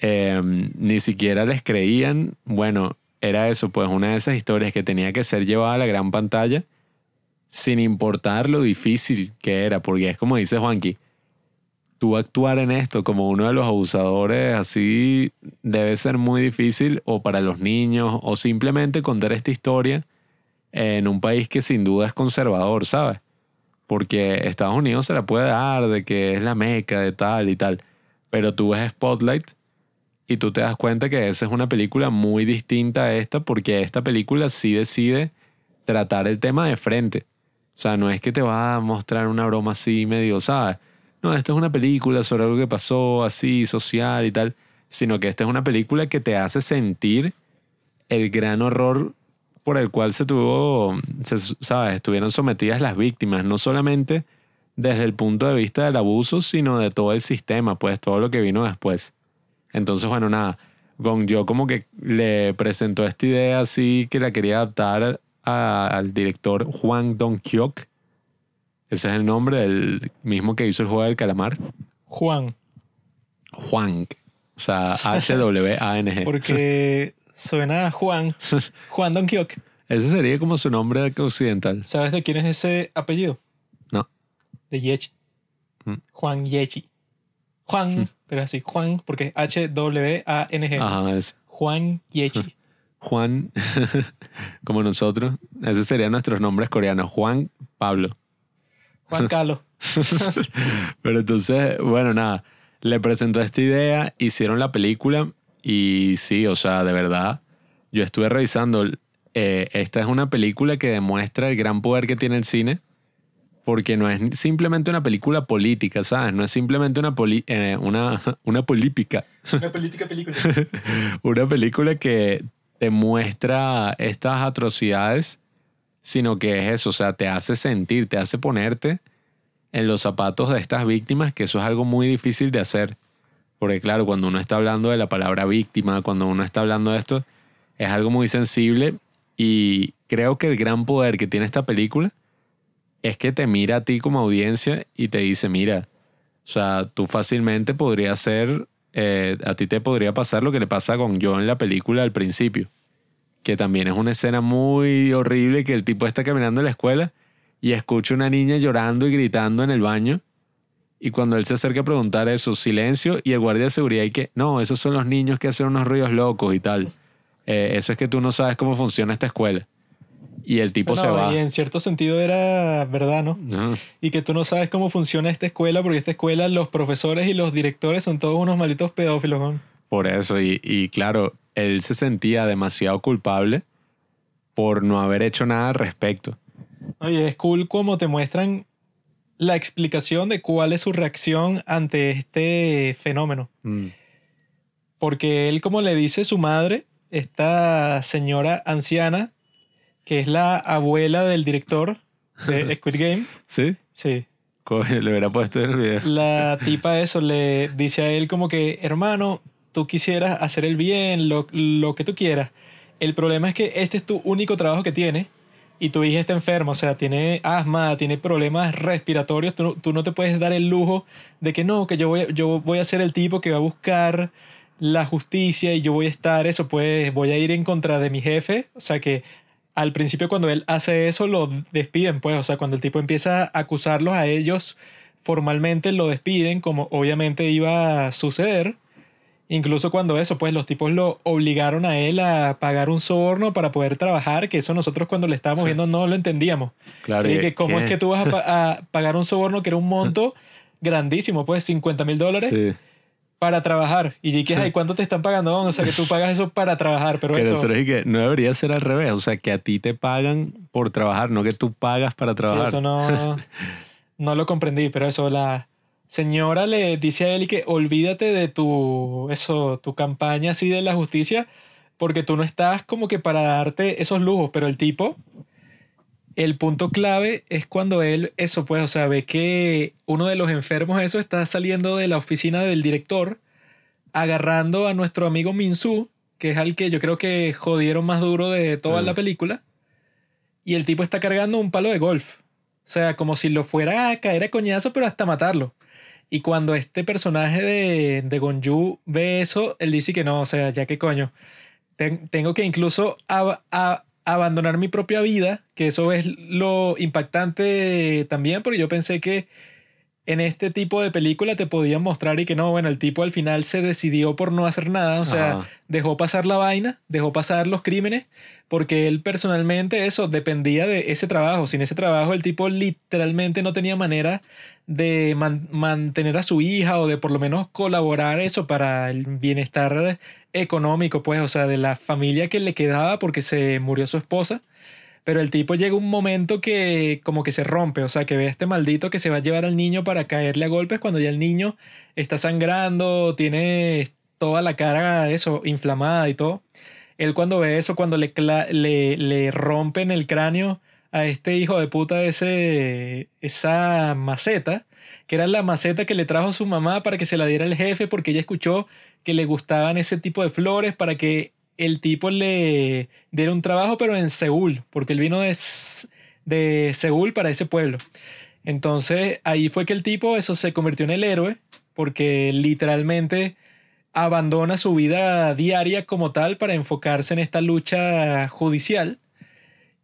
Em, ni siquiera les creían. Bueno, era eso, pues una de esas historias que tenía que ser llevada a la gran pantalla sin importar lo difícil que era, porque es como dice Juanqui, tú actuar en esto como uno de los abusadores así debe ser muy difícil o para los niños o simplemente contar esta historia en un país que sin duda es conservador, ¿sabes? Porque Estados Unidos se la puede dar de que es la meca de tal y tal, pero tú ves Spotlight y tú te das cuenta que esa es una película muy distinta a esta porque esta película sí decide tratar el tema de frente. O sea, no es que te va a mostrar una broma así medio, ¿sabes? No, esta es una película sobre algo que pasó así, social y tal, sino que esta es una película que te hace sentir el gran horror por el cual se tuvo, ¿sabes? Estuvieron sometidas las víctimas, no solamente desde el punto de vista del abuso, sino de todo el sistema, pues todo lo que vino después. Entonces, bueno, nada, Gong Yo como que le presentó esta idea así que la quería adaptar al director Juan Dong-kyok. Ese es el nombre del mismo que hizo el juego del calamar. Juan. Juan. O sea, H-W-A-N-G. Porque suena Juan. Juan Dong-kyok. Ese sería como su nombre occidental. ¿Sabes de quién es ese apellido? No. De Yechi. Mm. Juan Yechi. Juan, pero así, Juan, porque H-W-A-N-G. Ajá, es. Juan Yechi. Juan, como nosotros. Ese serían nuestros nombres coreanos. Juan Pablo. Juan Carlos. pero entonces, bueno, nada. Le presentó esta idea, hicieron la película y sí, o sea, de verdad, yo estuve revisando. Eh, esta es una película que demuestra el gran poder que tiene el cine porque no es simplemente una película política, ¿sabes? No es simplemente una, poli- eh, una, una política. Una política película. una película que te muestra estas atrocidades, sino que es eso, o sea, te hace sentir, te hace ponerte en los zapatos de estas víctimas, que eso es algo muy difícil de hacer. Porque claro, cuando uno está hablando de la palabra víctima, cuando uno está hablando de esto, es algo muy sensible y creo que el gran poder que tiene esta película es que te mira a ti como audiencia y te dice, mira, o sea, tú fácilmente podrías ser, eh, a ti te podría pasar lo que le pasa con Joe en la película al principio, que también es una escena muy horrible que el tipo está caminando en la escuela y escucha una niña llorando y gritando en el baño. Y cuando él se acerca a preguntar eso, silencio y el guardia de seguridad y que, no, esos son los niños que hacen unos ruidos locos y tal. Eh, eso es que tú no sabes cómo funciona esta escuela. Y el tipo se va. y en cierto sentido era verdad, ¿no? Y que tú no sabes cómo funciona esta escuela, porque esta escuela, los profesores y los directores son todos unos malditos pedófilos. ¿no? Por eso, y, y claro, él se sentía demasiado culpable por no haber hecho nada al respecto. Oye, es cool como te muestran la explicación de cuál es su reacción ante este fenómeno. Mm. Porque él, como le dice su madre, esta señora anciana, que es la abuela del director de Squid Game, ¿Sí? sí, Le hubiera puesto en el video. la tipa eso le dice a él como que, hermano, tú quisieras hacer el bien, lo, lo que tú quieras. El problema es que este es tu único trabajo que tienes y tu hija está enferma, o sea, tiene asma, tiene problemas respiratorios, tú, no- tú no te puedes dar el lujo de que no, que yo voy, yo voy a ser el tipo que va a buscar la justicia y yo voy a estar eso, pues voy a ir en contra de mi jefe, o sea que al principio cuando él hace eso lo despiden, pues, o sea, cuando el tipo empieza a acusarlos a ellos formalmente lo despiden, como obviamente iba a suceder. Incluso cuando eso, pues los tipos lo obligaron a él a pagar un soborno para poder trabajar, que eso nosotros cuando le estábamos viendo no lo entendíamos. Claro, Y que ¿Cómo ¿qué? es que tú vas a, a pagar un soborno que era un monto grandísimo, pues 50 mil dólares Sí. Para trabajar? Y que, ay, ¿cuánto te están pagando? O sea, que tú pagas eso para trabajar, pero Que eso... que no debería ser al revés, o sea, que a ti te pagan por trabajar, no que tú pagas para Sí, trabajar. eso no, no lo comprendí, pero eso, la señora le dice a él y que olvídate de tu, eso, tu campaña así de la justicia, porque tú no estás como que para darte esos lujos, pero el tipo, el punto clave es cuando él, eso pues, o sea, ve que uno de los enfermos, eso, está saliendo de la oficina del director, agarrando a nuestro amigo Minsu, que es al que yo creo que jodieron más duro de toda Ah. la película, y el tipo está cargando un palo de golf. O sea, como si lo fuera a caer a coñazo, pero hasta matarlo. Y cuando este personaje de, de Gonju ve eso, él dice que no, o sea, ya que coño. Ten- tengo que incluso a- abandonar mi propia vida, que eso es lo impactante también, porque yo pensé que en este tipo de película te podían mostrar y que no, bueno, el tipo al final se decidió por no hacer nada, o sea, Ajá. dejó pasar la vaina, dejó pasar los crímenes, porque él personalmente eso dependía de ese trabajo. Sin ese trabajo el tipo literalmente no tenía manera de man- mantener a su hija o de por lo menos colaborar eso para el bienestar económico, pues, o sea, de la familia que le quedaba porque se murió su esposa. Pero el tipo llega un momento que como que se rompe, o sea, que ve a este maldito que se va a llevar al niño para caerle a golpes cuando ya el niño está sangrando, tiene toda la cara eso inflamada y todo. Él cuando ve eso, cuando le, le, le rompen el cráneo a este hijo de puta ese, esa maceta, que era la maceta que le trajo su mamá para que se la diera el jefe porque ella escuchó que le gustaban ese tipo de flores para que el tipo le diera un trabajo, pero en Seúl, porque él vino de, de Seúl para ese pueblo. Entonces ahí fue que el tipo, eso se convirtió en el héroe, porque literalmente abandona su vida diaria como tal para enfocarse en esta lucha judicial.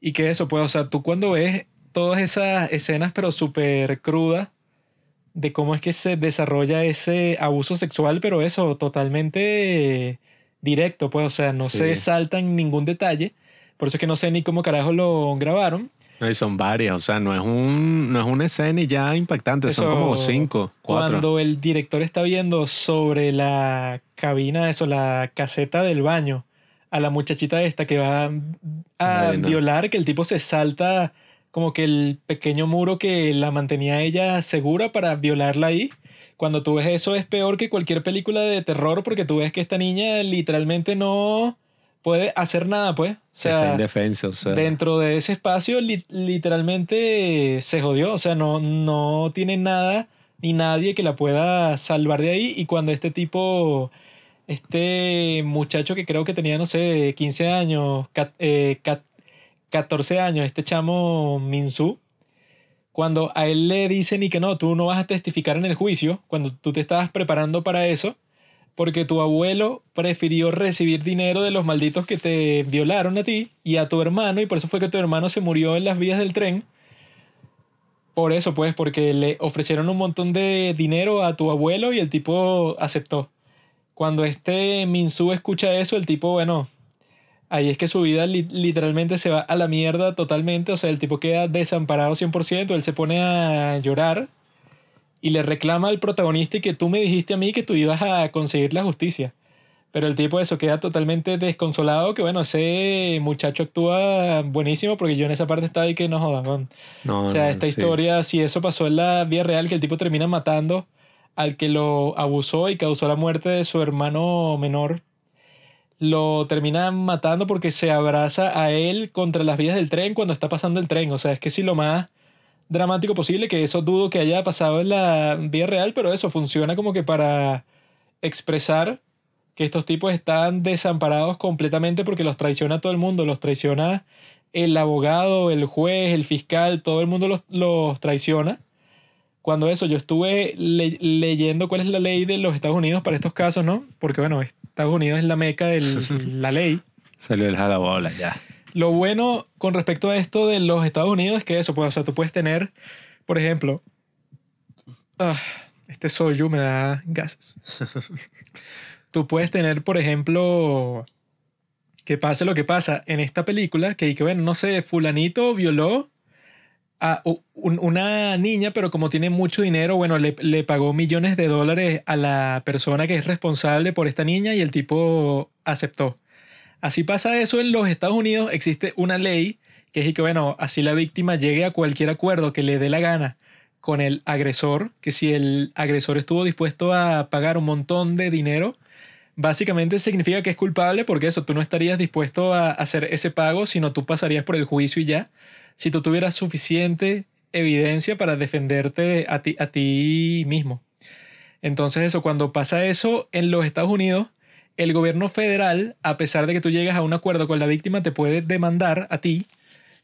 Y que eso, pues, o sea, tú cuando ves todas esas escenas, pero súper crudas, de cómo es que se desarrolla ese abuso sexual, pero eso, totalmente directo, pues, o sea, no Sí. se saltan ningún detalle. Por eso es que no sé ni cómo carajo lo grabaron. No, y son varias, o sea, no es, un, no es una escena y ya impactante, son Eso, como cinco, cuatro. Cuando el director está viendo sobre la cabina, eso, la caseta del baño, a la muchachita esta que va a violar, que el tipo se salta como que el pequeño muro que la mantenía ella segura para violarla ahí. Cuando tú ves eso es peor que cualquier película de terror porque tú ves que esta niña literalmente no puede hacer nada, pues. O sea, Está indefensa, o sea. dentro de ese espacio li- literalmente se jodió, o sea, no, no tiene nada ni nadie que la pueda salvar de ahí y cuando este tipo, este muchacho que creo que tenía, no sé, 15 años, ca- eh, ca- 14 años, este chamo Minsu, cuando a él le dicen y que no, tú no vas a testificar en el juicio, cuando tú te estabas preparando para eso, porque tu abuelo prefirió recibir dinero de los malditos que te violaron a ti y a tu hermano, y por eso fue que tu hermano se murió en las vías del tren. Por eso, pues, porque le ofrecieron un montón de dinero a tu abuelo y el tipo aceptó. Cuando este Minsu escucha eso, el tipo, bueno, ahí es que su vida li- literalmente se va a la mierda totalmente, o sea, el tipo queda desamparado 100%, él se pone a llorar y le reclama al protagonista y que tú me dijiste a mí que tú ibas a conseguir la justicia. Pero el tipo eso queda totalmente desconsolado, que bueno, ese muchacho actúa buenísimo porque yo en esa parte estaba ahí que no jodas. No, O sea, no, esta sí. historia, si eso pasó en la vida real, que el tipo termina matando al que lo abusó y causó la muerte de su hermano menor, lo termina matando porque se abraza a él contra las vías del tren cuando está pasando el tren. O sea, es que sí lo más dramático posible, que eso dudo que haya pasado en la vida real, pero eso funciona como que para expresar que estos tipos están desamparados completamente porque los traiciona todo el mundo, los traiciona el abogado, el juez, el fiscal, todo el mundo los, los traiciona. Cuando eso, yo estuve le- leyendo cuál es la ley de los Estados Unidos para estos casos, ¿no? Porque bueno, Estados Unidos es la meca de la ley. Salió el jalabola ya. Lo bueno con respecto a esto de los Estados Unidos es que eso, pues, o sea, tú puedes tener, por ejemplo, ah, este soyu me da gases. tú puedes tener, por ejemplo, que pase lo que pasa en esta película, que, que bueno, no sé, fulanito violó un- una niña, pero como tiene mucho dinero, bueno, le, le pagó millones de dólares a la persona que es responsable por esta niña y el tipo aceptó. Así pasa eso en los Estados Unidos, existe una ley que es que, bueno, así la víctima llegue a cualquier acuerdo que le dé la gana con el agresor, que si el agresor estuvo dispuesto a pagar un montón de dinero, básicamente significa que es culpable porque eso, tú no estarías dispuesto a hacer ese pago, sino tú pasarías por el juicio y ya, si tú tuvieras suficiente evidencia para defenderte a ti, a ti mismo. Entonces eso, cuando pasa eso en los Estados Unidos, el gobierno federal, a pesar de que tú llegas a un acuerdo con la víctima, te puede demandar a ti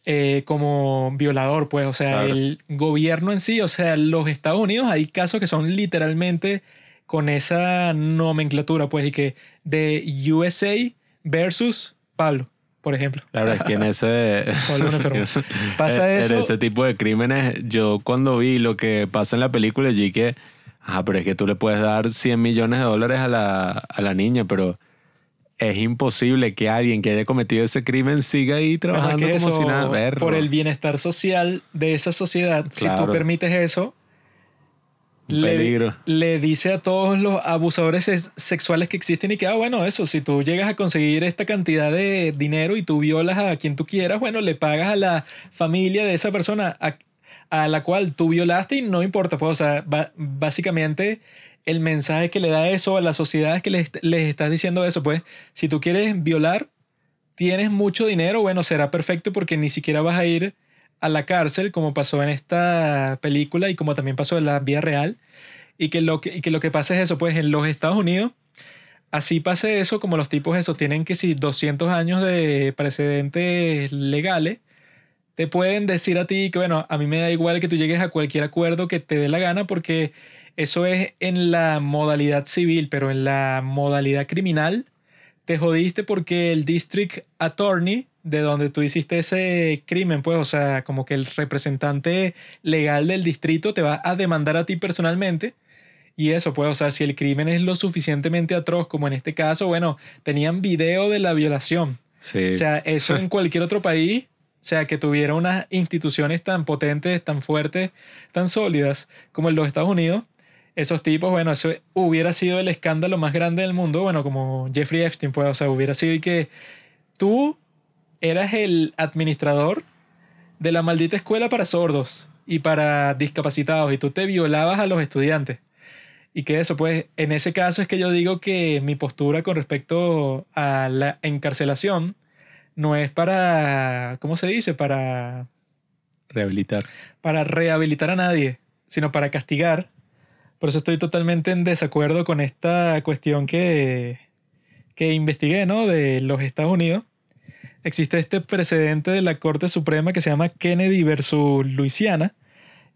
eh, como violador, pues, o sea, Claro. el gobierno en sí, o sea, los Estados Unidos, hay casos que son literalmente con esa nomenclatura, pues, y que de USA versus Pablo, por ejemplo. Claro, es que en ese. Pasa eso. En ese tipo de crímenes, yo cuando vi lo que pasa en la película, yo que. Ah, pero es que tú le puedes dar 100 millones de dólares a la, a la niña, pero es imposible que alguien que haya cometido ese crimen siga ahí Bueno, es trabajando que como si nada. Verlo. por el bienestar social de esa sociedad, si Claro. tú permites eso, le, dice a todos los abusadores sex- sexuales que existen y que, ah, bueno, eso, si tú llegas a conseguir esta cantidad de dinero y tú violas a quien tú quieras, bueno, le pagas a la familia de esa persona a, a la cual tú violaste y no importa, pues, o sea, básicamente el mensaje que le da eso a la sociedad es que les, les estás diciendo eso, pues, si tú quieres violar, tienes mucho dinero, bueno, será perfecto porque ni siquiera vas a ir a la cárcel como pasó en esta película y como también pasó en la vida real. Y que lo que, y que, lo que pasa es eso, pues en los Estados Unidos, así pase eso, como los tipos eso tienen que si 200 años de precedentes legales, te pueden decir a ti que, bueno, a mí me da igual que tú llegues a cualquier acuerdo que te dé la gana porque eso es en la modalidad civil, pero en la modalidad criminal te jodiste porque el district attorney de donde tú hiciste ese crimen, pues, o sea, como que el representante legal del distrito te va a demandar a ti personalmente. Y eso, pues, o sea, si el crimen es lo suficientemente atroz, como en este caso, bueno, tenían video de la violación. Sí. O sea, eso en cualquier otro país, o sea, que tuviera unas instituciones tan potentes, tan fuertes, tan sólidas como en los Estados Unidos, esos tipos, bueno, eso hubiera sido el escándalo más grande del mundo, bueno, como Jeffrey Epstein, pues, o sea, hubiera sido y que tú eras el administrador de la maldita escuela para sordos y para discapacitados y tú te violabas a los estudiantes. Y que eso, pues, en ese caso es que yo digo que mi postura con respecto a la encarcelación no es para, ¿cómo se dice? Para... Rehabilitar. Para rehabilitar a nadie, sino para castigar. Por eso estoy totalmente en desacuerdo con esta cuestión que, que investigué, ¿no? De los Estados Unidos. Existe este precedente de la Corte Suprema que se llama Kennedy versus Luisiana,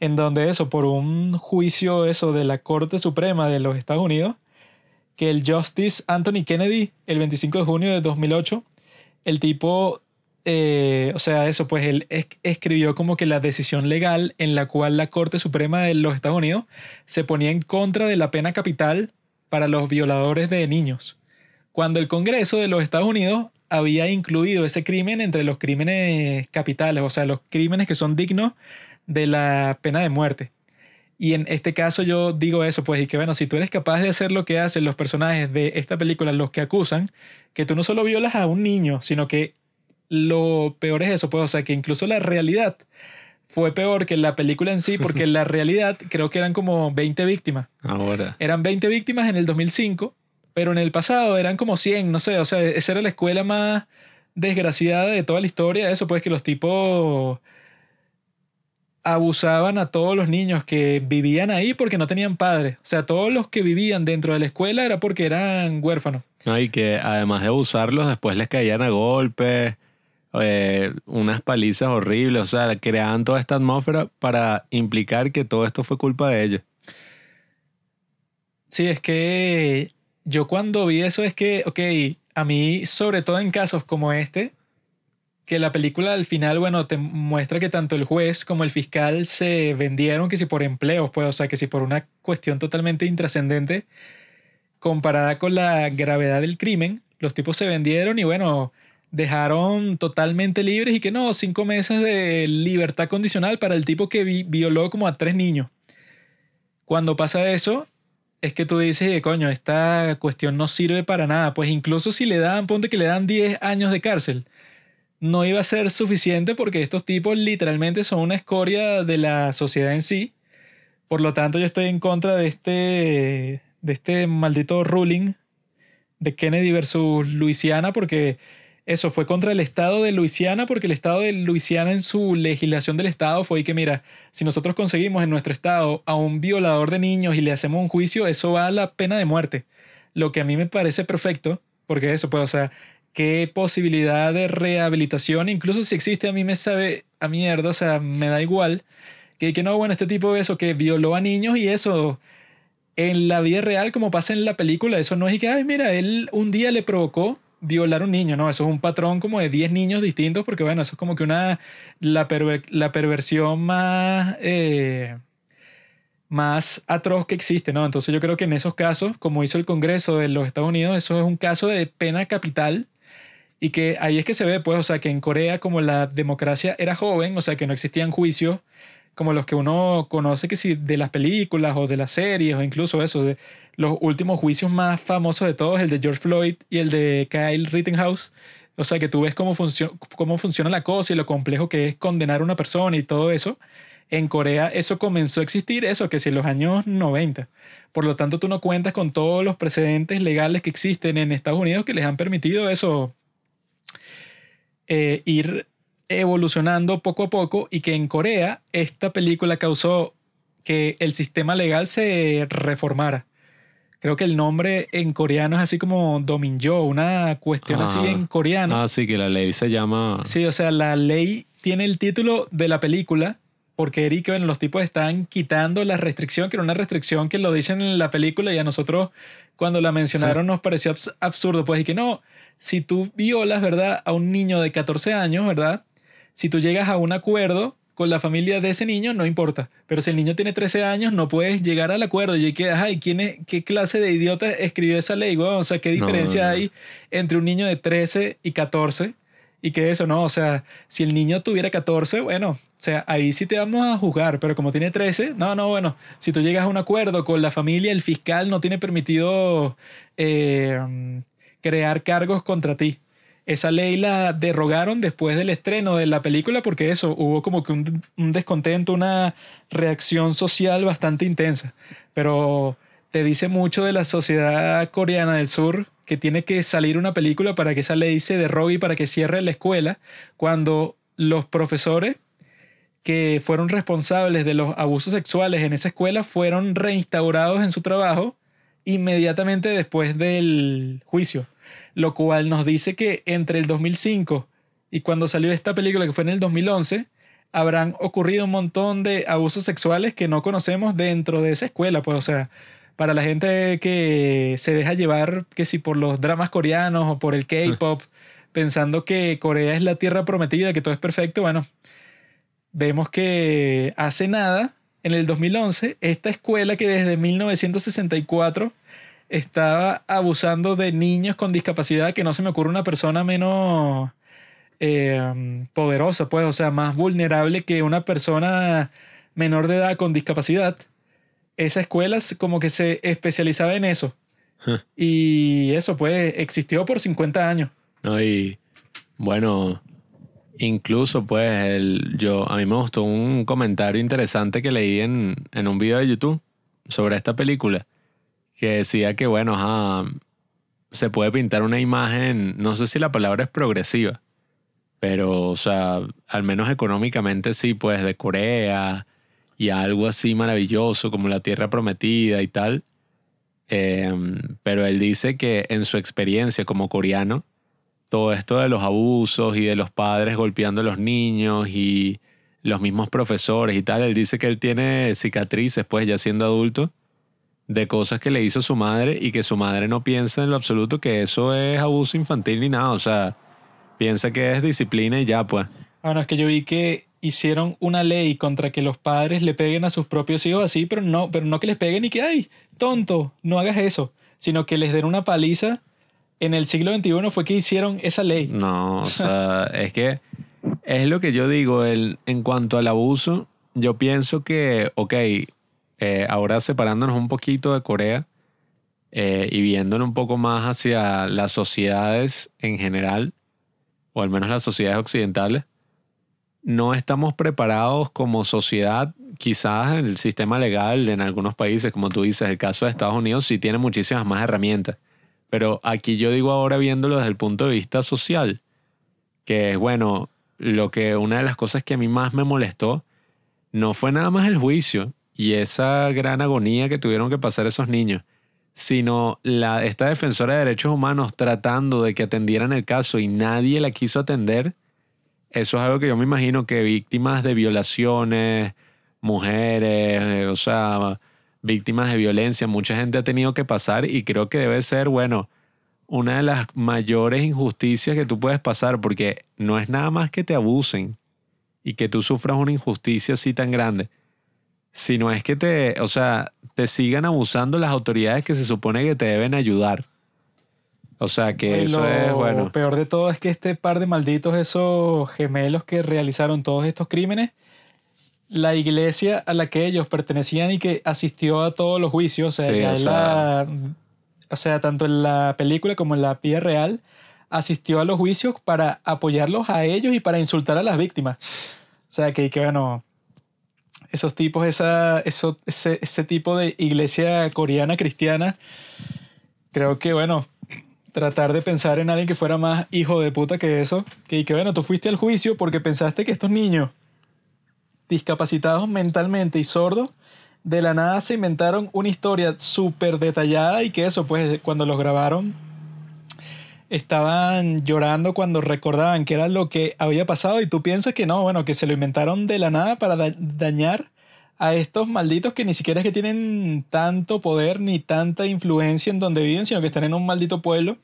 en donde eso, por un juicio eso de la Corte Suprema de los Estados Unidos, que el Justice Anthony Kennedy, el 25 de junio de 2008, el tipo, eh, o sea, eso, pues él escribió como que la decisión legal en la cual la Corte Suprema de los Estados Unidos se ponía en contra de la pena capital para los violadores de niños. Cuando el Congreso de los Estados Unidos había incluido ese crimen entre los crímenes capitales, o sea, los crímenes que son dignos de la pena de muerte. Y en este caso yo digo eso, pues, y que bueno, si tú eres capaz de hacer lo que hacen los personajes de esta película, los que acusan, que tú no solo violas a un niño, sino que lo peor es eso, pues, o sea, que incluso la realidad fue peor que la película en sí, porque la realidad creo que eran como 20 víctimas. Ahora. Eran 20 víctimas en el 2005, pero en el pasado eran como 100, no sé, o sea, esa era la escuela más desgraciada de toda la historia, eso, pues, que los tipos abusaban a todos los niños que vivían ahí porque no tenían padres. O sea, todos los que vivían dentro de la escuela era porque eran huérfanos. No, y que además de abusarlos, después les caían a golpes, eh, unas palizas horribles. O sea, creaban toda esta atmósfera para implicar que todo esto fue culpa de ellos. Sí, es que yo cuando vi eso es que, ok, a mí, sobre todo en casos como este, que la película al final, bueno, te muestra que tanto el juez como el fiscal se vendieron que si por empleos, pues, o sea, que si por una cuestión totalmente intrascendente comparada con la gravedad del crimen, los tipos se vendieron y bueno, dejaron totalmente libres y que no, cinco meses de libertad condicional para el tipo que violó como a tres niños. Cuando pasa eso, es que tú dices, coño, esta cuestión no sirve para nada, pues incluso si le dan, ponte que le dan 10 años de cárcel no iba a ser suficiente porque estos tipos literalmente son una escoria de la sociedad en sí. Por lo tanto, yo estoy en contra de este, de este maldito ruling de Kennedy versus Luisiana porque eso fue contra el Estado de Luisiana porque el Estado de Luisiana en su legislación del Estado fue que, mira, si nosotros conseguimos en nuestro Estado a un violador de niños y le hacemos un juicio, eso va a la pena de muerte. Lo que a mí me parece perfecto, porque eso, pues, o sea, qué posibilidad de rehabilitación, incluso si existe, a mí me sabe a mierda, o sea, me da igual. Que, que no, bueno, este tipo de eso que violó a niños y eso en la vida real, como pasa en la película, eso no es que, ay, mira, él un día le provocó violar un niño, no, eso es un patrón como de 10 niños distintos, porque bueno, eso es como que una, la, la perversión más, eh, más atroz que existe, ¿no? Entonces yo creo que en esos casos, como hizo el Congreso de los Estados Unidos, eso es un caso de pena capital y que ahí es que se ve, pues, o sea, que en Corea como la democracia era joven, o sea, que no existían juicios como los que uno conoce que si de las películas o de las series o incluso eso, de los últimos juicios más famosos de todos, el de George Floyd y el de Kyle Rittenhouse. O sea, que tú ves cómo, cómo funciona la cosa y lo complejo que es condenar a una persona y todo eso. En Corea eso comenzó a existir, eso que si en los años 90. Por lo tanto, tú no cuentas con todos los precedentes legales que existen en Estados Unidos que les han permitido eso eh, ir evolucionando poco a poco y que en Corea esta película causó que el sistema legal se reformara. Creo que el nombre en coreano es así como Dominjo, una cuestión así ah. en coreano. Ah, sí, que la ley se llama... Sí, o sea, la ley tiene el título de la película porque Eric, bueno, los tipos están quitando la restricción, que era una restricción que lo dicen en la película y a nosotros cuando la mencionaron nos pareció absurdo, pues y que no, si tú violas, ¿verdad?, a un niño de 14 años, ¿verdad? Si tú llegas a un acuerdo con la familia de ese niño, no importa. Pero si el niño tiene 13 años, no puedes llegar al acuerdo. Y que, ay, ¿quién es, ¿qué clase de idiota escribió esa ley? o sea, ¿qué diferencia hay entre un niño de 13 y 14? Y que eso, ¿no? O sea, si el niño tuviera 14, bueno, o sea, ahí sí te vamos a juzgar, pero como tiene 13, no, no, bueno, si tú llegas a un acuerdo con la familia, el fiscal no tiene permitido eh, crear cargos contra ti. Esa ley la derrogaron después del estreno de la película porque eso, hubo como que un, descontento, una reacción social bastante intensa. Pero te dice mucho de la sociedad coreana del sur que tiene que salir una película para que esa ley se derrogue y para que cierre la escuela cuando los profesores que fueron responsables de los abusos sexuales en esa escuela fueron reinstaurados en su trabajo inmediatamente después del juicio, lo cual nos dice que entre el 2005 y cuando salió esta película que fue en el 2011, habrán ocurrido un montón de abusos sexuales que no conocemos dentro de esa escuela, pues o sea, para la gente que se deja llevar, que si por los dramas coreanos o por el K-pop, pensando que Corea es la tierra prometida, que todo es perfecto, bueno, vemos que hace nada, en el 2011, esta escuela que desde 1964 estaba abusando de niños con discapacidad, que no se me ocurre una persona menos eh, poderosa, pues, o sea, más vulnerable que una persona menor de edad con discapacidad. Esa escuela como que se especializaba en eso. Y eso, pues, existió por 50 años. No, y bueno, Incluso, pues, el, yo, a mí me gustó un comentario interesante que leí en, en un video de YouTube sobre esta película, que decía que, bueno, se puede pintar una imagen, no sé si la palabra es progresiva, pero, o sea, al menos económicamente sí, pues, de Corea y algo así maravilloso como la Tierra Prometida y tal. Em, pero él dice que en su experiencia como coreano, todo esto de los abusos y de los padres golpeando a los niños y los mismos profesores y tal. Él dice que él tiene cicatrices, pues ya siendo adulto, de cosas que le hizo su madre y que su madre no piensa en lo absoluto que eso es abuso infantil ni nada. O sea, piensa que es disciplina y ya, pues. Bueno, es que yo vi que hicieron una ley contra que los padres le peguen a sus propios hijos así, pero no, pero no que les peguen y que, ay, tonto, no hagas eso, sino que les den una paliza en el siglo XXI fue que hicieron esa ley. No, o sea, es que es lo que yo digo, el, en cuanto al abuso, yo pienso que, ok, eh, ahora separándonos un poquito de Corea eh, y viéndonos un poco más hacia las sociedades en general, o al menos las sociedades occidentales, no estamos preparados como sociedad, quizás el sistema legal en algunos países, como tú dices, el caso de Estados Unidos sí tiene muchísimas más herramientas. Pero aquí yo digo ahora viéndolo desde el punto de vista social, que es bueno, lo que una de las cosas que a mí más me molestó no fue nada más el juicio y esa gran agonía que tuvieron que pasar esos niños, sino la, esta defensora de derechos humanos tratando de que atendieran el caso y nadie la quiso atender. Eso es algo que yo me imagino que víctimas de violaciones, mujeres, eh, o sea, víctimas de violencia, mucha gente ha tenido que pasar y creo que debe ser, bueno, una de las mayores injusticias que tú puedes pasar porque no es nada más que te abusen y que tú sufras una injusticia así tan grande, sino es que te, o sea, te sigan abusando las autoridades que se supone que te deben ayudar. O sea que eso es bueno. Lo peor de todo es que este par de malditos, esos gemelos que realizaron todos estos crímenes, la iglesia a la que ellos pertenecían y que asistió a todos los juicios, o sea, o sea, tanto en la película como en la vida real, asistió a los juicios para apoyarlos a ellos y para insultar a las víctimas. O sea, que, que bueno, esos tipos, esa, eso, ese, ese tipo de iglesia coreana cristiana, creo que, bueno, tratar de pensar en alguien que fuera más hijo de puta que eso, que, que bueno, tú fuiste al juicio porque pensaste que estos niños discapacitados mentalmente y sordos, de la nada se inventaron una historia súper detallada y que eso, pues cuando los grabaron, estaban llorando cuando recordaban que era lo que había pasado y tú piensas que no, bueno, que se lo inventaron de la nada para dañar a estos malditos que ni siquiera es que tienen tanto poder ni tanta influencia en donde viven, sino que están en un maldito pueblo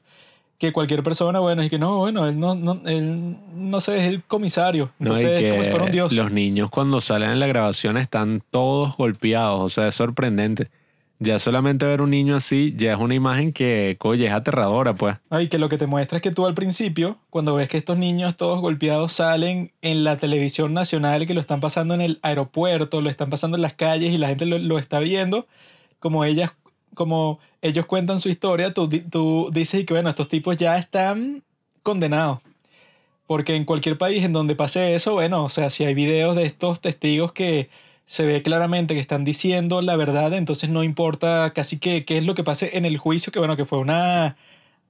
que cualquier persona, bueno, y que no, bueno, él no, no, él no sé, es el comisario. Entonces es como si fuera un dios. Los niños cuando salen en la grabación están todos golpeados, o sea, es sorprendente. Ya solamente ver un niño así ya es una imagen que, oye, es aterradora, pues. Ay, que lo que te muestra es que tú al principio, cuando ves que estos niños todos golpeados salen en la televisión nacional, que lo están pasando en el aeropuerto, lo están pasando en las calles y la gente lo, lo está viendo, como ellas como ellos cuentan su historia, tú, tú dices que bueno, estos tipos ya están condenado. Porque en cualquier país en donde pase eso, bueno, o sea, si hay videos de estos testigos que se ve claramente que están diciendo la verdad, entonces no importa casi que qué es lo que pase en el juicio, que bueno, que fue una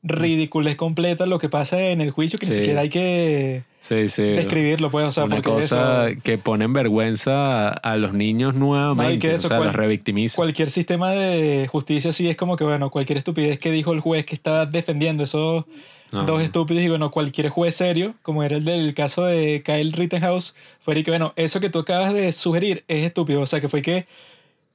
ridiculez completa lo que pasa en el juicio, que ni siquiera hay que Sí, sí. describirlo, pues, o sea, Una cosa eso, que pone en vergüenza a, a los niños nuevamente. que eso, o sea, cual- los revictimiza. cualquier sistema de justicia sí es como que, bueno, cualquier estupidez que dijo el juez que estaba defendiendo esos No. dos estúpidos y bueno, cualquier juez serio, como era el del caso de Kyle Rittenhouse, fue y que, bueno, eso que tú acabas de sugerir es estúpido, o sea, que fue que,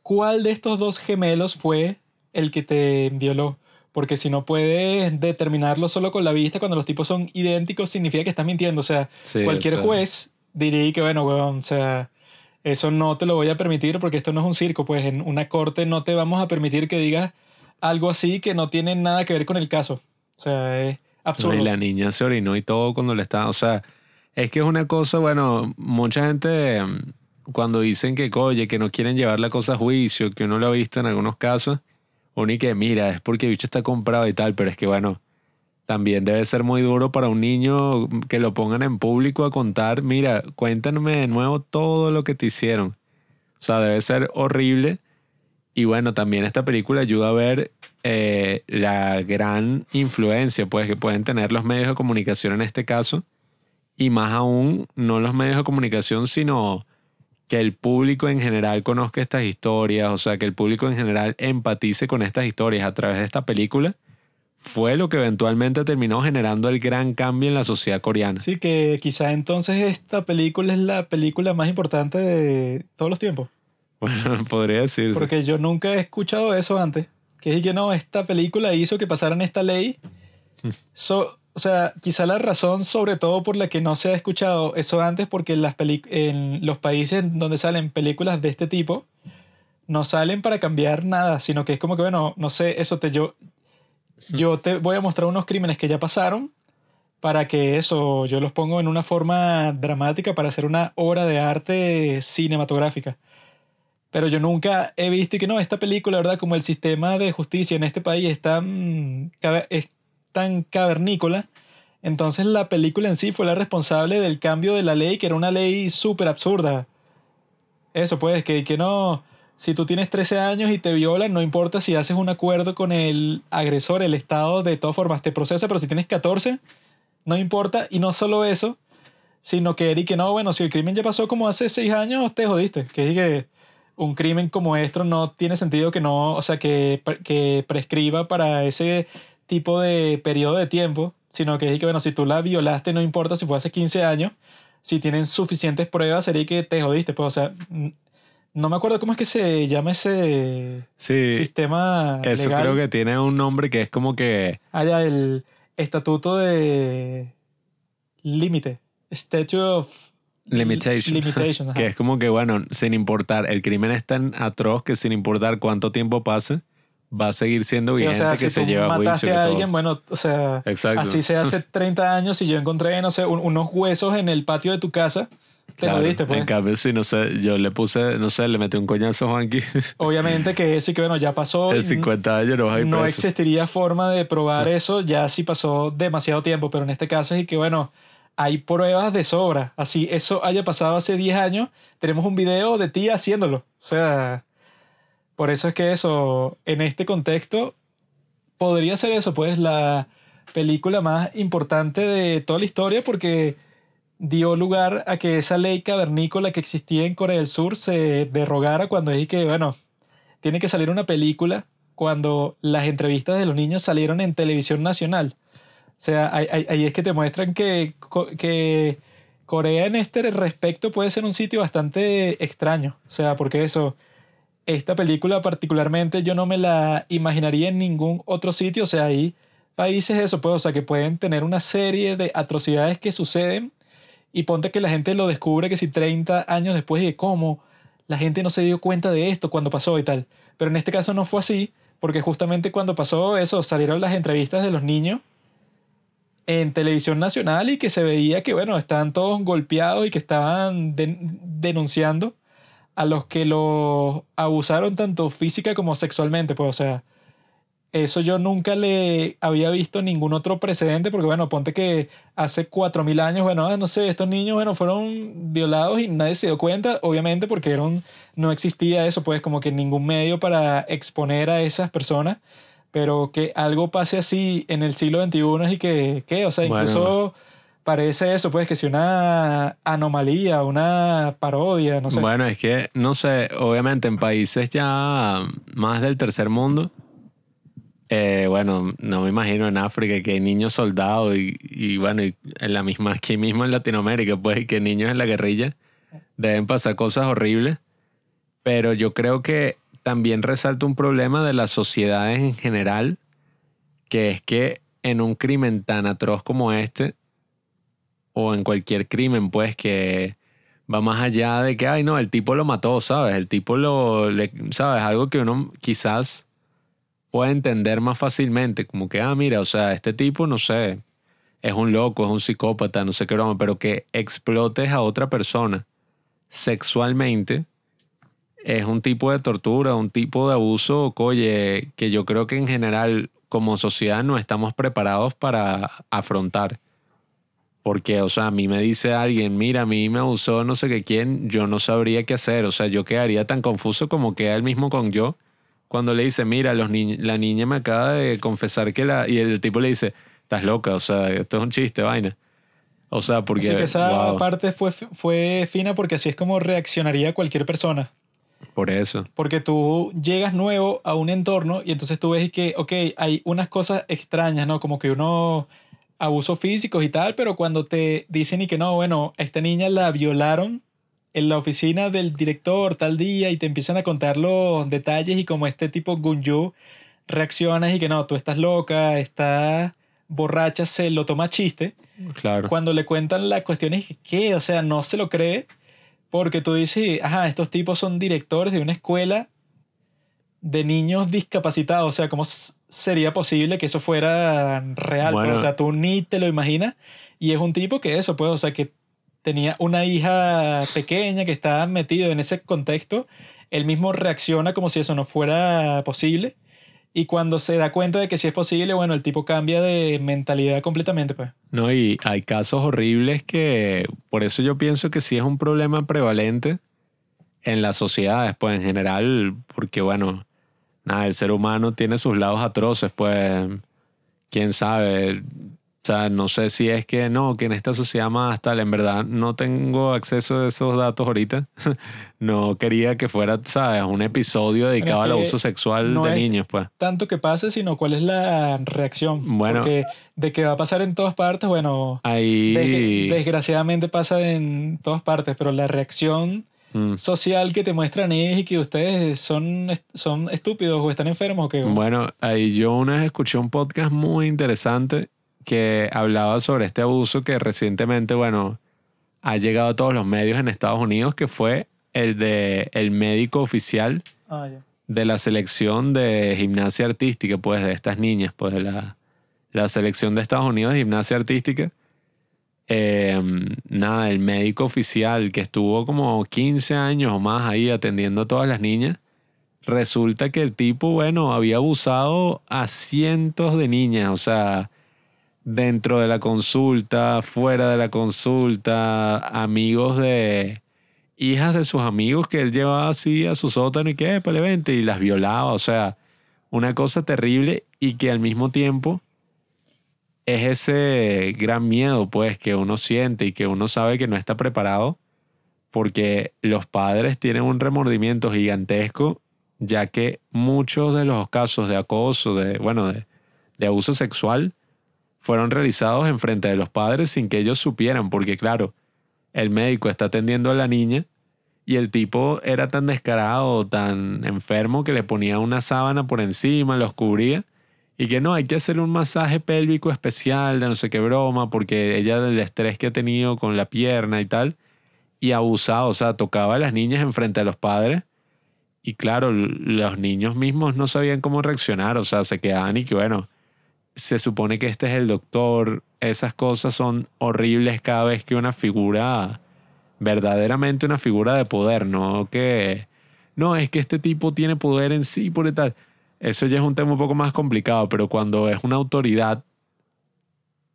¿cuál de estos dos gemelos fue el que te violó? Porque si no puedes determinarlo solo con la vista, cuando los tipos son idénticos, significa que estás mintiendo. O sea, Sí, cualquier o sea, juez diría que, bueno, weón, o sea, eso no te lo voy a permitir porque esto no es un circo. Pues en una corte no te vamos a permitir que digas algo así que no tiene nada que ver con el caso. O sea, es absurdo. y la niña se orinó y todo cuando le estaba. O sea, es que es una cosa, bueno, mucha gente mm, cuando dicen que, oye, que no quieren llevar la cosa a juicio, que uno lo ha visto en algunos casos, uno y que mira, es porque el bicho está comprado y tal, pero es que, bueno, también debe ser muy duro para un niño que lo pongan en público a contar, mira, cuéntame de nuevo todo lo que te hicieron. O sea, debe ser horrible. Y bueno, también esta película ayuda a ver eh, la gran influencia pues, que pueden tener los medios de comunicación en este caso. Y más aún, no los medios de comunicación, sino que el público en general conozca estas historias, o sea, que el público en general empatice con estas historias a través de esta película, fue lo que eventualmente terminó generando el gran cambio en la sociedad coreana. Sí, que quizá entonces esta película es la película más importante de todos los tiempos. Bueno, podría decirse. Porque yo nunca he escuchado eso antes. Que es que no, esta película hizo que pasaran esta ley. So- o sea, quizá la razón sobre todo por la que no se ha escuchado eso antes, porque en, las en los países donde salen películas de este tipo, no salen para cambiar nada, sino que es como que, bueno, no sé, eso te yo, yo te voy a mostrar unos crímenes que ya pasaron para que eso yo los pongo en una forma dramática para hacer una obra de arte cinematográfica. Pero yo nunca he visto y que no, esta película, ¿verdad? Como el sistema de justicia en este país es tan, es tan cavernícola. Entonces la película en sí fue la responsable del cambio de la ley, que era una ley súper absurda. Eso pues, que, que no, si tú tienes 13 años y te violan, no importa si haces un acuerdo con el agresor, el Estado de todas formas te procesa, pero si tienes 14, no importa. Y no solo eso, sino que Eric, que no, bueno, si el crimen ya pasó como hace 6 años, te jodiste. Que que un crimen como esto no tiene sentido que no, o sea, que, que prescriba para ese tipo de periodo de tiempo, sino que es que, bueno, si tú la violaste, no importa si fue hace 15 años, si tienen suficientes pruebas, sería que te jodiste. Pues, o sea, no me acuerdo cómo es que se llama ese sí, sistema eso legal. creo que tiene un nombre que es como que... Allá el estatuto de límite. Statute of Limitation. Limitation. Que es como que, bueno, sin importar, el crimen es tan atroz que sin importar cuánto tiempo pase, va a seguir siendo Sí, o vigente sea, que si se tú lleva a mataste a todo. alguien, bueno, o sea, Exacto. así sea hace 30 años y yo encontré, no sé, un- unos huesos en el patio de tu casa, te Claro, lo diste, pues. En cambio, si no sé, yo le puse, no sé, le metí un coñazo a Juanqui Obviamente que sí que, bueno, ya pasó. y 50 años, no vas a ir no preso. existiría forma de probar eso ya si pasó demasiado tiempo, pero en este caso es que, bueno, hay pruebas de sobra. Así eso haya pasado hace 10 años, tenemos un video de ti haciéndolo. O sea, por eso es que eso, en este contexto, podría ser eso, pues, la película más importante de toda la historia porque dio lugar a que esa ley cavernícola que existía en Corea del Sur se derogara cuando es que, bueno, tiene que salir una película cuando las entrevistas de los niños salieron en televisión nacional. O sea, ahí, ahí- es que te muestran que, que Corea en este respecto puede ser un sitio bastante extraño. O sea, porque eso, esta película particularmente yo no me la imaginaría en ningún otro sitio. O sea, hay países eso, pues, o sea, que pueden tener una serie de atrocidades que suceden y ponte que la gente lo descubre que si 30 años después de cómo la gente no se dio cuenta de esto cuando pasó y tal. Pero en este caso no fue así, porque justamente cuando pasó eso salieron las entrevistas de los niños en televisión nacional y que se veía que, bueno, estaban todos golpeados y que estaban den- denunciando a los que los abusaron tanto física como sexualmente, pues, o sea, eso yo nunca le había visto ningún otro precedente, porque bueno, ponte que hace 4.000 años, bueno, ah, no sé, estos niños, bueno, fueron violados y nadie se dio cuenta, obviamente porque eran, no existía eso, pues como que ningún medio para exponer a esas personas, pero que algo pase así en el siglo XXI y que, ¿qué? O sea, incluso... parece eso, pues, que si una anomalía, una parodia, no sé. Bueno, es que, no sé, obviamente en países ya más del tercer mundo, eh, bueno, no me imagino en África que hay niños soldados y, y, bueno, en la misma, aquí mismo en Latinoamérica, pues, que niños en la guerrilla deben pasar cosas horribles. Pero yo creo que también resalta un problema de las sociedades en general, que es que en un crimen tan atroz como este, o en cualquier crimen, pues, que va más allá de que, ay, no, el tipo lo mató, ¿sabes? El tipo lo, ¿sabes? Algo que uno quizás puede entender más fácilmente, como que, ah, mira, o sea, este tipo, no sé, es un loco, es un psicópata, no sé qué broma, pero que explotes a otra persona sexualmente es un tipo de tortura, un tipo de abuso, oye, que yo creo que en general como sociedad no estamos preparados para afrontar. Porque, o sea, a mí me dice alguien, mira, a mí me abusó no sé qué quién, yo no sabría qué hacer. O sea, yo quedaría tan confuso como queda él mismo con yo cuando le dice, mira, los la niña me acaba de confesar que la... Y el tipo le dice, estás loca, o sea, esto es un chiste, vaina. O sea, porque... Así que esa parte fue, fue fina porque así es como reaccionaría cualquier persona. Por eso. Porque tú llegas nuevo a un entorno y entonces tú ves que, ok, hay unas cosas extrañas, ¿no? Como que uno abusos físicos y tal, pero cuando te dicen y que no, bueno, esta niña la violaron en la oficina del director tal día y te empiezan a contar los detalles y como este tipo Gunju reaccionas y que no, tú estás loca, estás borracha, se lo toma chiste. Claro. Cuando le cuentan las cuestiones, ¿qué? O sea, no se lo cree porque tú dices, ajá, estos tipos son directores de una escuela de niños discapacitados. O sea, ¿cómo sería posible que eso fuera real? Pues, o sea, tú ni te lo imaginas. Y es un tipo que eso, pues, o sea, que tenía una hija pequeña que estaba metido en ese contexto, él mismo reacciona como si eso no fuera posible. Y cuando se da cuenta de que sí es posible, bueno, el tipo cambia de mentalidad completamente, pues. No, y hay casos horribles que, por eso yo pienso que sí es un problema prevalente en las sociedades, pues en general, porque bueno, nada, el ser humano tiene sus lados atroces, pues, quién sabe, o sea, no sé si es que no, que en esta sociedad más tal, en verdad no tengo acceso a esos datos ahorita. no quería que fuera, ¿sabes? Un episodio dedicado al abuso sexual de niños, pues. Tanto que pase, sino cuál es la reacción. Bueno. Porque de que va a pasar en todas partes, bueno. Ahí. desgraciadamente pasa en todas partes, pero la reacción mm. social que te muestran es y que ustedes son, son estúpidos o están enfermos o qué. Bueno, ahí yo una vez escuché un podcast muy interesante que hablaba sobre este abuso que recientemente, bueno, ha llegado a todos los medios en Estados Unidos, que fue el de el médico oficial ah, de la selección de gimnasia artística, pues de estas niñas, pues de la, la selección de Estados Unidos de gimnasia artística. Em, nada, el médico oficial que estuvo como 15 años o más ahí atendiendo a todas las niñas, resulta que el tipo, bueno, había abusado a cientos de niñas, o sea, dentro de la consulta, fuera de la consulta, amigos de hijas de sus amigos que él llevaba así a su sótano y que, pues vente, y las violaba, o sea, una cosa terrible y que al mismo tiempo es ese gran miedo pues que uno siente y que uno sabe que no está preparado porque los padres tienen un remordimiento gigantesco ya que muchos de los casos de acoso, de, bueno, de abuso sexual, fueron realizados en frente de los padres sin que ellos supieran, porque claro, el médico está atendiendo a la niña y el tipo era tan descarado, tan enfermo que le ponía una sábana por encima, los cubría y que no, hay que hacerle un masaje pélvico especial de no sé qué broma, porque ella del estrés que ha tenido con la pierna y tal, y abusado, o sea, tocaba a las niñas en frente a los padres. Y claro, los niños mismos no sabían cómo reaccionar, o sea, se quedaban y que bueno, se supone que este es el doctor. Esas cosas son horribles cada vez que una figura, verdaderamente una figura de poder, no que, no, es que este tipo tiene poder en sí, por tal. eso ya es un tema un poco más complicado, pero cuando es una autoridad,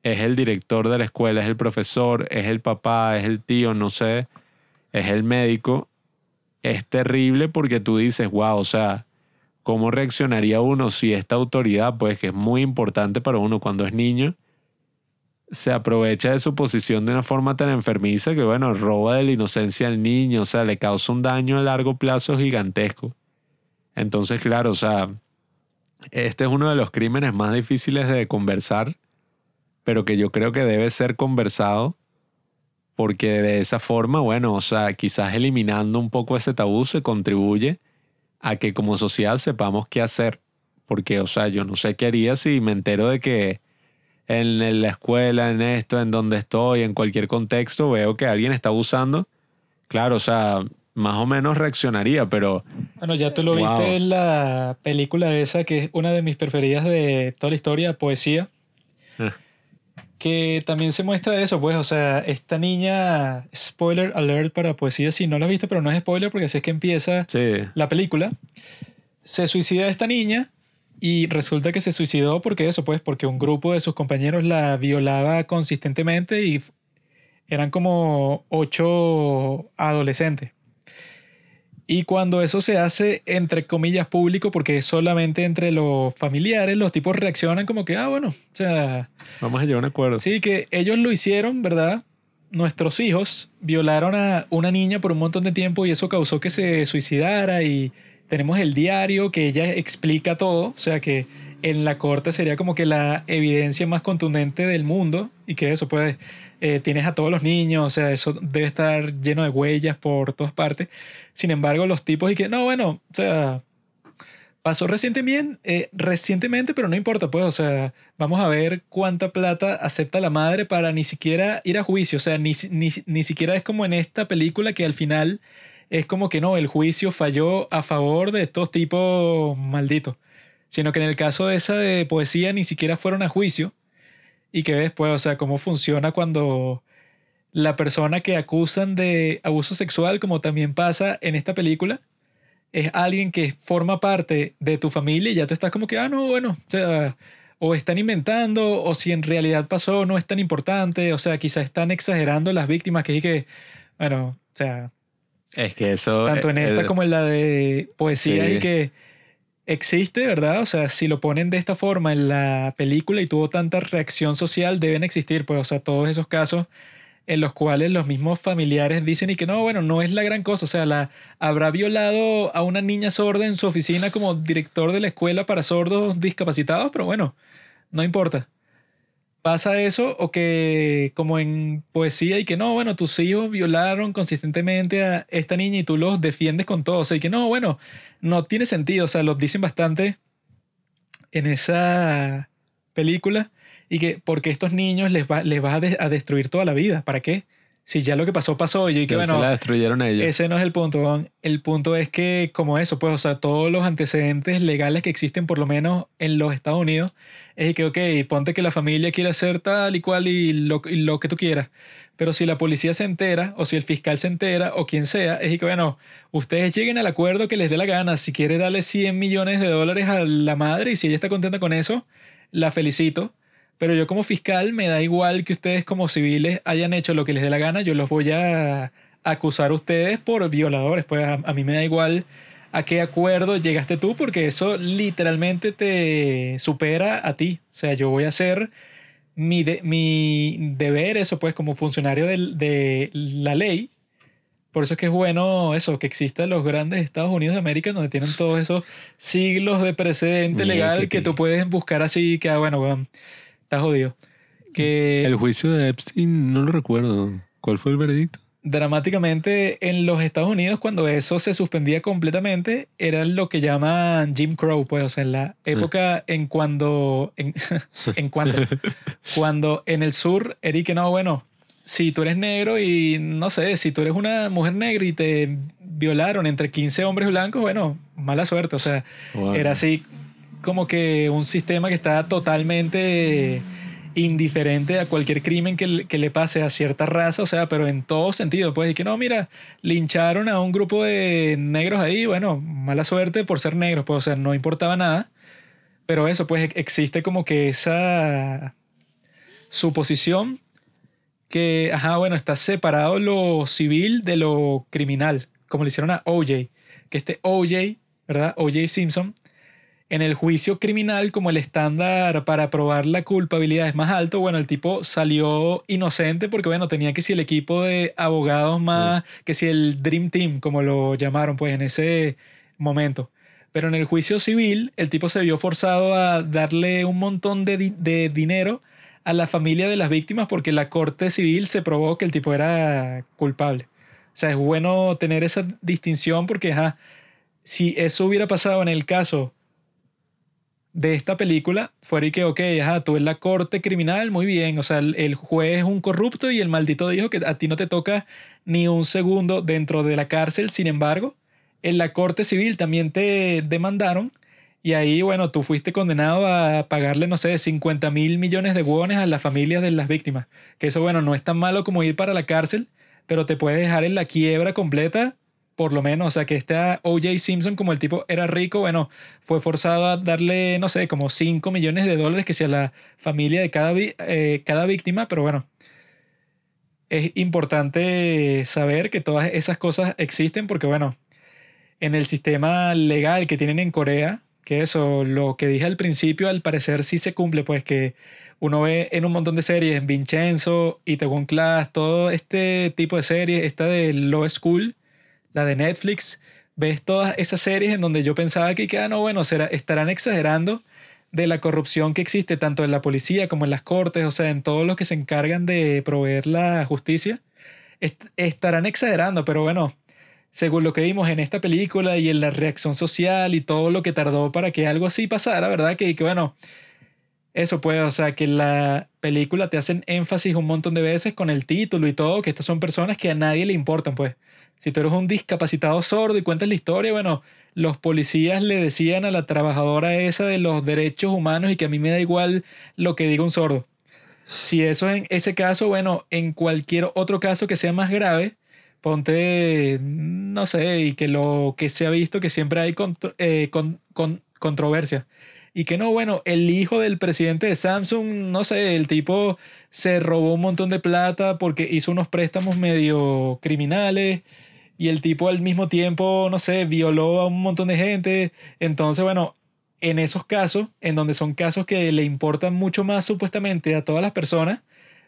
es el director de la escuela, es el profesor, es el papá, es el tío, no sé, es el médico, es terrible porque tú dices, wow, o sea, ¿cómo reaccionaría uno si esta autoridad, pues que es muy importante para uno cuando es niño, se aprovecha de su posición de una forma tan enfermiza que, bueno, roba de la inocencia al niño, o sea, le causa un daño a largo plazo gigantesco. Entonces, claro, o sea, este es uno de los crímenes más difíciles de conversar, pero que yo creo que debe ser conversado porque de esa forma, bueno, o sea, quizás eliminando un poco ese tabú se contribuye a que como sociedad sepamos qué hacer. Porque, o sea, yo no sé qué haría si me entero de que en la escuela, en esto, en donde estoy, en cualquier contexto, veo que alguien está abusando. Claro, o sea, más o menos reaccionaría, pero... Bueno, ya tú lo viste en la película esa, que es una de mis preferidas de toda la historia, Poesía. Que también se muestra eso, pues, o sea, esta niña, spoiler alert para Poesía, si no la has visto, pero no es spoiler porque así es que empieza la película. Se suicida esta niña y resulta que se suicidó porque eso, pues, porque un grupo de sus compañeros la violaba consistentemente y eran como ocho adolescentes. Y cuando eso se hace entre comillas público, porque es solamente entre los familiares, los tipos reaccionan como que, ah, bueno, o sea... Vamos a llegar a un acuerdo. Sí, que ellos lo hicieron, ¿verdad? Nuestros hijos violaron a una niña por un montón de tiempo y eso causó que se suicidara y tenemos el diario que ella explica todo, o sea que en la corte sería como que la evidencia más contundente del mundo y que eso pues eh, tienes a todos los niños, o sea, eso debe estar lleno de huellas por todas partes. Sin embargo, los tipos y que, no, bueno, o sea, pasó recientemente, eh, recientemente, pero no importa, pues, o sea, vamos a ver cuánta plata acepta la madre para ni siquiera ir a juicio, o sea, ni, ni, ni siquiera es como en esta película que al final es como que no, el juicio falló a favor de estos tipos malditos sino que en el caso de esa de poesía ni siquiera fueron a juicio. Y que ves, pues, o sea, cómo funciona cuando la persona que acusan de abuso sexual, como también pasa en esta película, es alguien que forma parte de tu familia y ya tú estás como que, ah, no, bueno, o sea, o están inventando, o si en realidad pasó, no es tan importante, o sea, quizás están exagerando las víctimas, que que, bueno, o sea... Es que eso... Tanto en esta como en la de poesía y que existe, ¿verdad? O sea, si lo ponen de esta forma en la película y tuvo tanta reacción social, deben existir, pues, o sea, todos esos casos en los cuales los mismos familiares dicen y que no, bueno, no es la gran cosa, o sea, la habrá violado a una niña sorda en su oficina como director de la escuela para sordos discapacitados, pero bueno, no importa pasa eso o que como en poesía y que no, bueno, tus hijos violaron consistentemente a esta niña y tú los defiendes con todo. O sea, y que no, bueno, no tiene sentido. O sea, los dicen bastante en esa película y que porque estos niños les, va, les vas a, destruir toda la vida. ¿Para qué? Si ya lo que pasó, pasó. Y que, bueno, la destruyeron ellos. Ese no es el punto. El punto es que, como eso, pues, o sea, todos los antecedentes legales que existen, por lo menos en los Estados Unidos, es que, ok, ponte que la familia quiere hacer tal y cual y lo, que tú quieras. Pero si la policía se entera, o si el fiscal se entera, o quien sea, es que, bueno, ustedes lleguen al acuerdo que les dé la gana. Si quiere darle 100 millones de dólares a la madre y si ella está contenta con eso, la felicito. Pero yo como fiscal me da igual que ustedes como civiles hayan hecho lo que les dé la gana. Yo los voy a acusar a ustedes por violadores. Pues a mí me da igual a qué acuerdo llegaste tú, porque eso literalmente te supera a ti. O sea, yo voy a hacer mi, mi deber, eso pues como funcionario de, de, la ley. Por eso es que es bueno eso, que existan los grandes Estados Unidos de América, donde tienen todos esos siglos de precedente legal que tú puedes buscar así, que, ah, bueno, bueno, está jodido. Que... El juicio de Epstein no lo recuerdo. ¿Cuál fue el veredicto? dramáticamente en los Estados Unidos cuando eso se suspendía completamente era lo que llaman Jim Crow pues o sea en la época en cuando en, en cuando cuando en el sur Eric no bueno si tú eres negro y no sé si tú eres una mujer negra y te violaron entre 15 hombres blancos bueno mala suerte o sea era así como que un sistema que estaba totalmente indiferente a cualquier crimen que, le pase a cierta raza, o sea, pero en todo sentido, pues, y que no, mira, lincharon a un grupo de negros ahí, bueno, mala suerte por ser negros, pues, o sea, no importaba nada. Pero eso, pues existe como que esa suposición que, ajá, bueno, está separado lo civil de lo criminal, como le hicieron a OJ, que este OJ, ¿verdad? OJ Simpson, en el juicio criminal, como el estándar para probar la culpabilidad es más alto, bueno, el tipo salió inocente porque, bueno, tenía que si el equipo de abogados más, que si el Dream Team, como lo llamaron, pues en ese momento. Pero en el juicio civil, el tipo se vio forzado a darle un montón de, di- de dinero a la familia de las víctimas porque la corte civil se probó que el tipo era culpable. O sea, es bueno tener esa distinción porque, ajá, si eso hubiera pasado en el caso de esta película, fuera que, ok, ajá, tú en la corte criminal, muy bien, o sea, el, el juez es un corrupto y el maldito dijo que a ti no te toca ni un segundo dentro de la cárcel, sin embargo, en la corte civil también te demandaron y ahí, bueno, tú fuiste condenado a pagarle, no sé, 50 mil millones de wones a las familias de las víctimas. Que eso, bueno, no es tan malo como ir para la cárcel, pero te puede dejar en la quiebra completa, por lo menos. O sea, que este OJ Simpson, como el tipo era rico, bueno, fue forzado a darle, no sé, como 5 millones de dólares que sea la familia de cada, eh, cada víctima, pero bueno. Es importante saber que todas esas cosas existen porque, bueno, en el sistema legal que tienen en Corea, que eso, lo que dije al principio, al parecer sí se cumple, pues que uno ve en un montón de series, Vincenzo, Itaewon Class, todo este tipo de series, esta de Law School, la de Netflix, ves todas esas series en donde yo pensaba que, ah, no, bueno, será, estarán exagerando de la corrupción que existe tanto en la policía como en las cortes, o sea, en todos los que se encargan de proveer la justicia, est- estarán exagerando, pero bueno, según lo que vimos en esta película y en la reacción social y todo lo que tardó para que algo así pasara, ¿verdad? Que, que bueno, eso puede, o sea, que la película te hacen énfasis un montón de veces con el título y todo, que estas son personas que a nadie le importan, pues. Si tú eres un discapacitado sordo y cuentas la historia, bueno, los policías le decían a la trabajadora esa de los derechos humanos y que a mí me da igual lo que diga un sordo. Si eso es en ese caso, bueno, en cualquier otro caso que sea más grave, ponte, no sé, y que lo que se ha visto que siempre hay contro- eh, con- con- controversia. Y que no, bueno, el hijo del presidente de Samsung, no sé, el tipo se robó un montón de plata porque hizo unos préstamos medio criminales y el tipo al mismo tiempo, no sé, violó a un montón de gente. Entonces, bueno, en esos casos, en donde son casos que le importan mucho más supuestamente a todas las personas,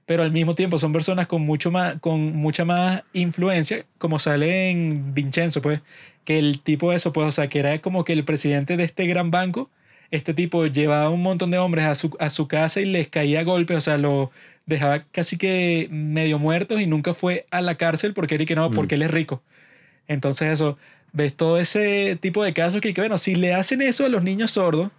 pero al mismo tiempo son personas con, mucho más, con mucha más influencia, como sale en Vincenzo, pues, que el tipo de eso, pues, o sea, que era como que el presidente de este gran banco, este tipo llevaba un montón de hombres a su, a su casa y les caía a golpes, o sea, lo dejaba casi que medio muertos y nunca fue a la cárcel porque era y que no, Mm. porque él es rico. Entonces eso, ves todo ese tipo de casos que, que, bueno, si le hacen eso a los niños sordos,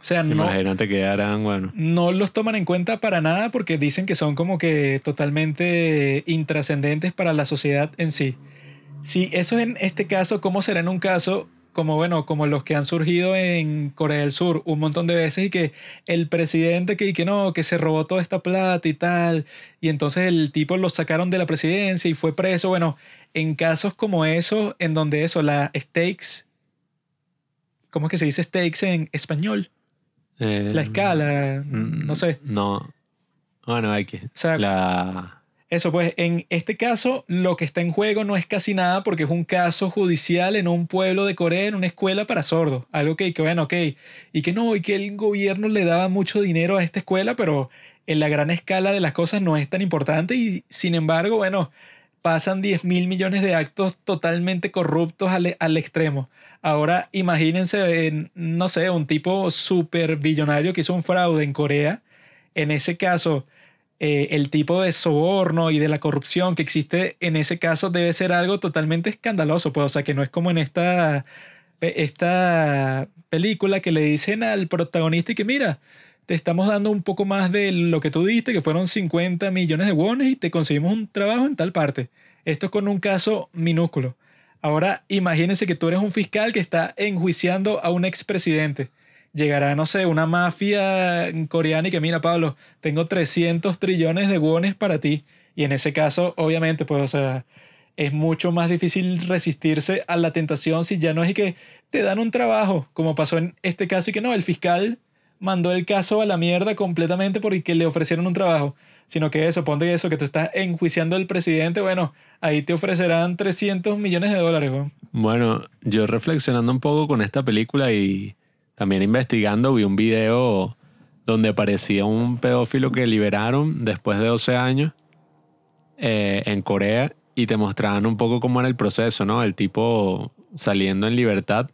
o sea, no, Imagínate que harán, bueno. no los toman en cuenta para nada porque dicen que son como que totalmente intrascendentes para la sociedad en sí. Si eso es en este caso, ¿cómo será en un caso como, bueno, como los que han surgido en Corea del Sur un montón de veces y que el presidente que, que no, que se robó toda esta plata y tal, y entonces el tipo lo sacaron de la presidencia y fue preso? Bueno, en casos como esos, en donde eso, la stakes, ¿cómo es que se dice stakes en español? eh, La escala, mm, no sé. No. Bueno, hay que. O sea, La. Eso, pues en este caso lo que está en juego no es casi nada porque es un caso judicial en un pueblo de Corea, en una escuela para sordos. Algo que, que bueno, ok. Y que no, y que el gobierno le daba mucho dinero a esta escuela, pero en la gran escala de las cosas no es tan importante y sin embargo, bueno, pasan 10 mil millones de actos totalmente corruptos al, al extremo. Ahora imagínense, en, no sé, un tipo súper billonario que hizo un fraude en Corea. En ese caso eh, el tipo de soborno y de la corrupción que existe en ese caso debe ser algo totalmente escandaloso, pues, o sea, que no es como en esta, esta película que le dicen al protagonista y que mira, te estamos dando un poco más de lo que tú diste, que fueron 50 millones de wones y te conseguimos un trabajo en tal parte. Esto es con un caso minúsculo. Ahora imagínense que tú eres un fiscal que está enjuiciando a un expresidente llegará, no sé, una mafia coreana y que mira, Pablo, tengo 300 trillones de wones para ti. Y en ese caso, obviamente, pues, o sea, es mucho más difícil resistirse a la tentación si ya no es que te dan un trabajo, como pasó en este caso y que no, el fiscal mandó el caso a la mierda completamente porque le ofrecieron un trabajo, sino que eso, ponte eso, que tú estás enjuiciando al presidente, bueno, ahí te ofrecerán 300 millones de dólares. Bueno, yo reflexionando un poco con esta película y también investigando, vi un video donde aparecía un pedófilo que liberaron después de 12 años eh, en Corea y te mostraban un poco cómo era el proceso, ¿no? El tipo saliendo en libertad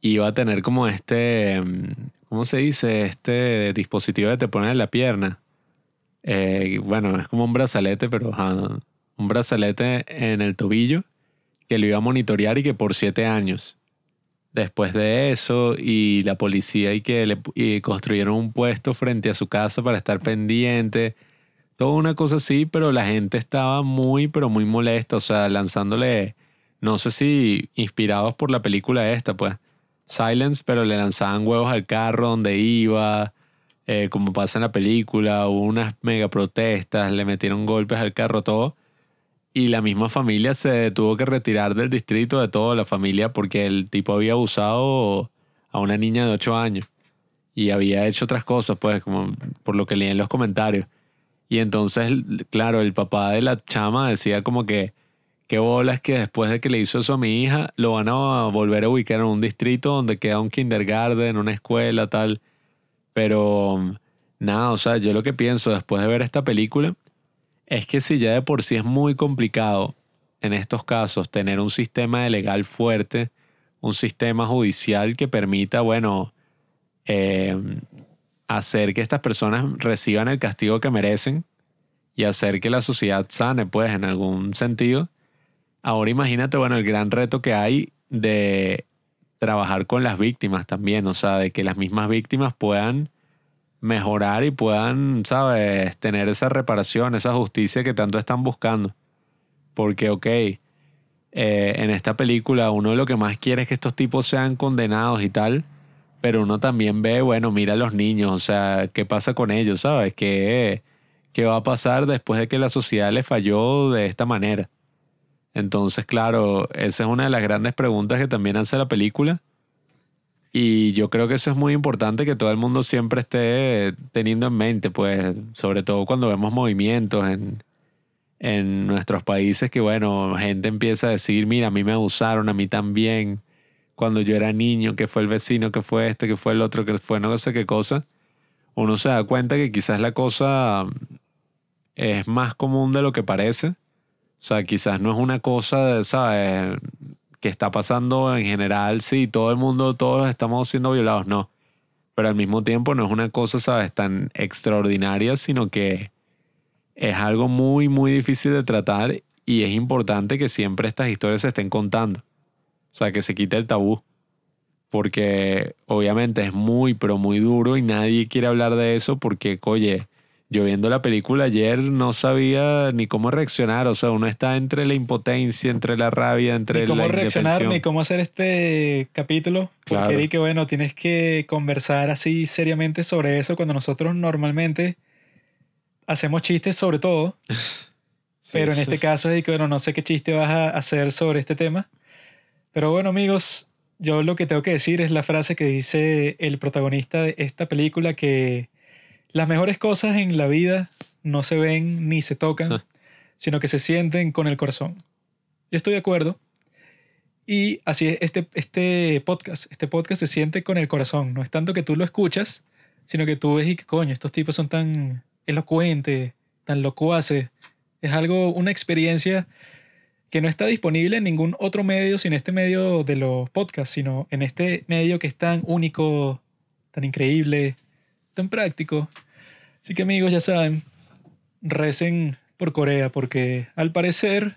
iba a tener como este, ¿cómo se dice? Este dispositivo que te ponen en la pierna. Eh, bueno, es como un brazalete, pero un brazalete en el tobillo que lo iba a monitorear y que por siete años. Después de eso, y la policía y que le construyeron un puesto frente a su casa para estar pendiente. Toda una cosa así, pero la gente estaba muy, pero muy molesta, o sea, lanzándole, no sé si inspirados por la película esta, pues, Silence, pero le lanzaban huevos al carro donde iba, eh, como pasa en la película, hubo unas mega protestas, le metieron golpes al carro, todo. Y la misma familia se tuvo que retirar del distrito de toda la familia porque el tipo había abusado a una niña de 8 años y había hecho otras cosas, pues, como por lo que leí en los comentarios. Y entonces, claro, el papá de la chama decía como que, qué bolas que después de que le hizo eso a mi hija, lo van a volver a ubicar en un distrito donde queda un kindergarten, una escuela, tal. Pero nada, o sea, yo lo que pienso después de ver esta película es que si ya de por sí es muy complicado en estos casos tener un sistema legal fuerte, un sistema judicial que permita, bueno, eh, hacer que estas personas reciban el castigo que merecen y hacer que la sociedad sane, pues, en algún sentido. Ahora imagínate, bueno, el gran reto que hay de trabajar con las víctimas también, o sea, de que las mismas víctimas puedan mejorar y puedan, ¿sabes?, tener esa reparación, esa justicia que tanto están buscando. Porque, ok, eh, en esta película uno lo que más quiere es que estos tipos sean condenados y tal, pero uno también ve, bueno, mira a los niños, o sea, ¿qué pasa con ellos, ¿sabes? ¿Qué, qué va a pasar después de que la sociedad le falló de esta manera? Entonces, claro, esa es una de las grandes preguntas que también hace la película y yo creo que eso es muy importante que todo el mundo siempre esté teniendo en mente, pues, sobre todo cuando vemos movimientos en, en nuestros países que, bueno, gente empieza a decir, mira, a mí me abusaron, a mí también, cuando yo era niño, que fue el vecino, que fue este, que fue el otro, que fue no sé qué cosa, uno se da cuenta que quizás la cosa es más común de lo que parece. O sea, quizás no es una cosa, ¿sabes? que está pasando en general, sí, todo el mundo, todos estamos siendo violados, no. Pero al mismo tiempo no es una cosa, ¿sabes?, tan extraordinaria, sino que es algo muy, muy difícil de tratar y es importante que siempre estas historias se estén contando. O sea, que se quite el tabú. Porque obviamente es muy, pero muy duro y nadie quiere hablar de eso porque, oye, yo viendo la película ayer no sabía ni cómo reaccionar. O sea, uno está entre la impotencia, entre la rabia, entre ni cómo reaccionar, ni cómo hacer este capítulo. Porque que, bueno, tienes que conversar así seriamente sobre eso cuando nosotros normalmente hacemos chistes sobre todo. Pero en este caso es que, bueno, no sé qué chiste vas a hacer sobre este tema. Pero bueno, amigos, yo lo que tengo que decir es la frase que dice el protagonista de esta película que las mejores cosas en la vida no se ven ni se tocan, sino que se sienten con el corazón. Yo estoy de acuerdo. Y así es este, este podcast. Este podcast se siente con el corazón. No es tanto que tú lo escuchas, sino que tú ves y que coño, estos tipos son tan elocuentes, tan locuaces. Es algo, una experiencia que no está disponible en ningún otro medio, sin este medio de los podcasts, sino en este medio que es tan único, tan increíble, tan práctico. Así que amigos, ya saben, recen por Corea porque al parecer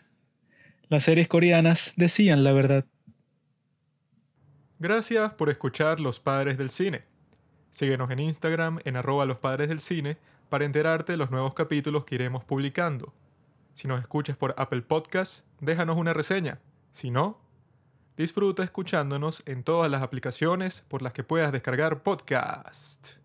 las series coreanas decían la verdad. Gracias por escuchar Los Padres del Cine. Síguenos en Instagram en arroba los padres del cine para enterarte de los nuevos capítulos que iremos publicando. Si nos escuchas por Apple Podcasts, déjanos una reseña. Si no, disfruta escuchándonos en todas las aplicaciones por las que puedas descargar podcast.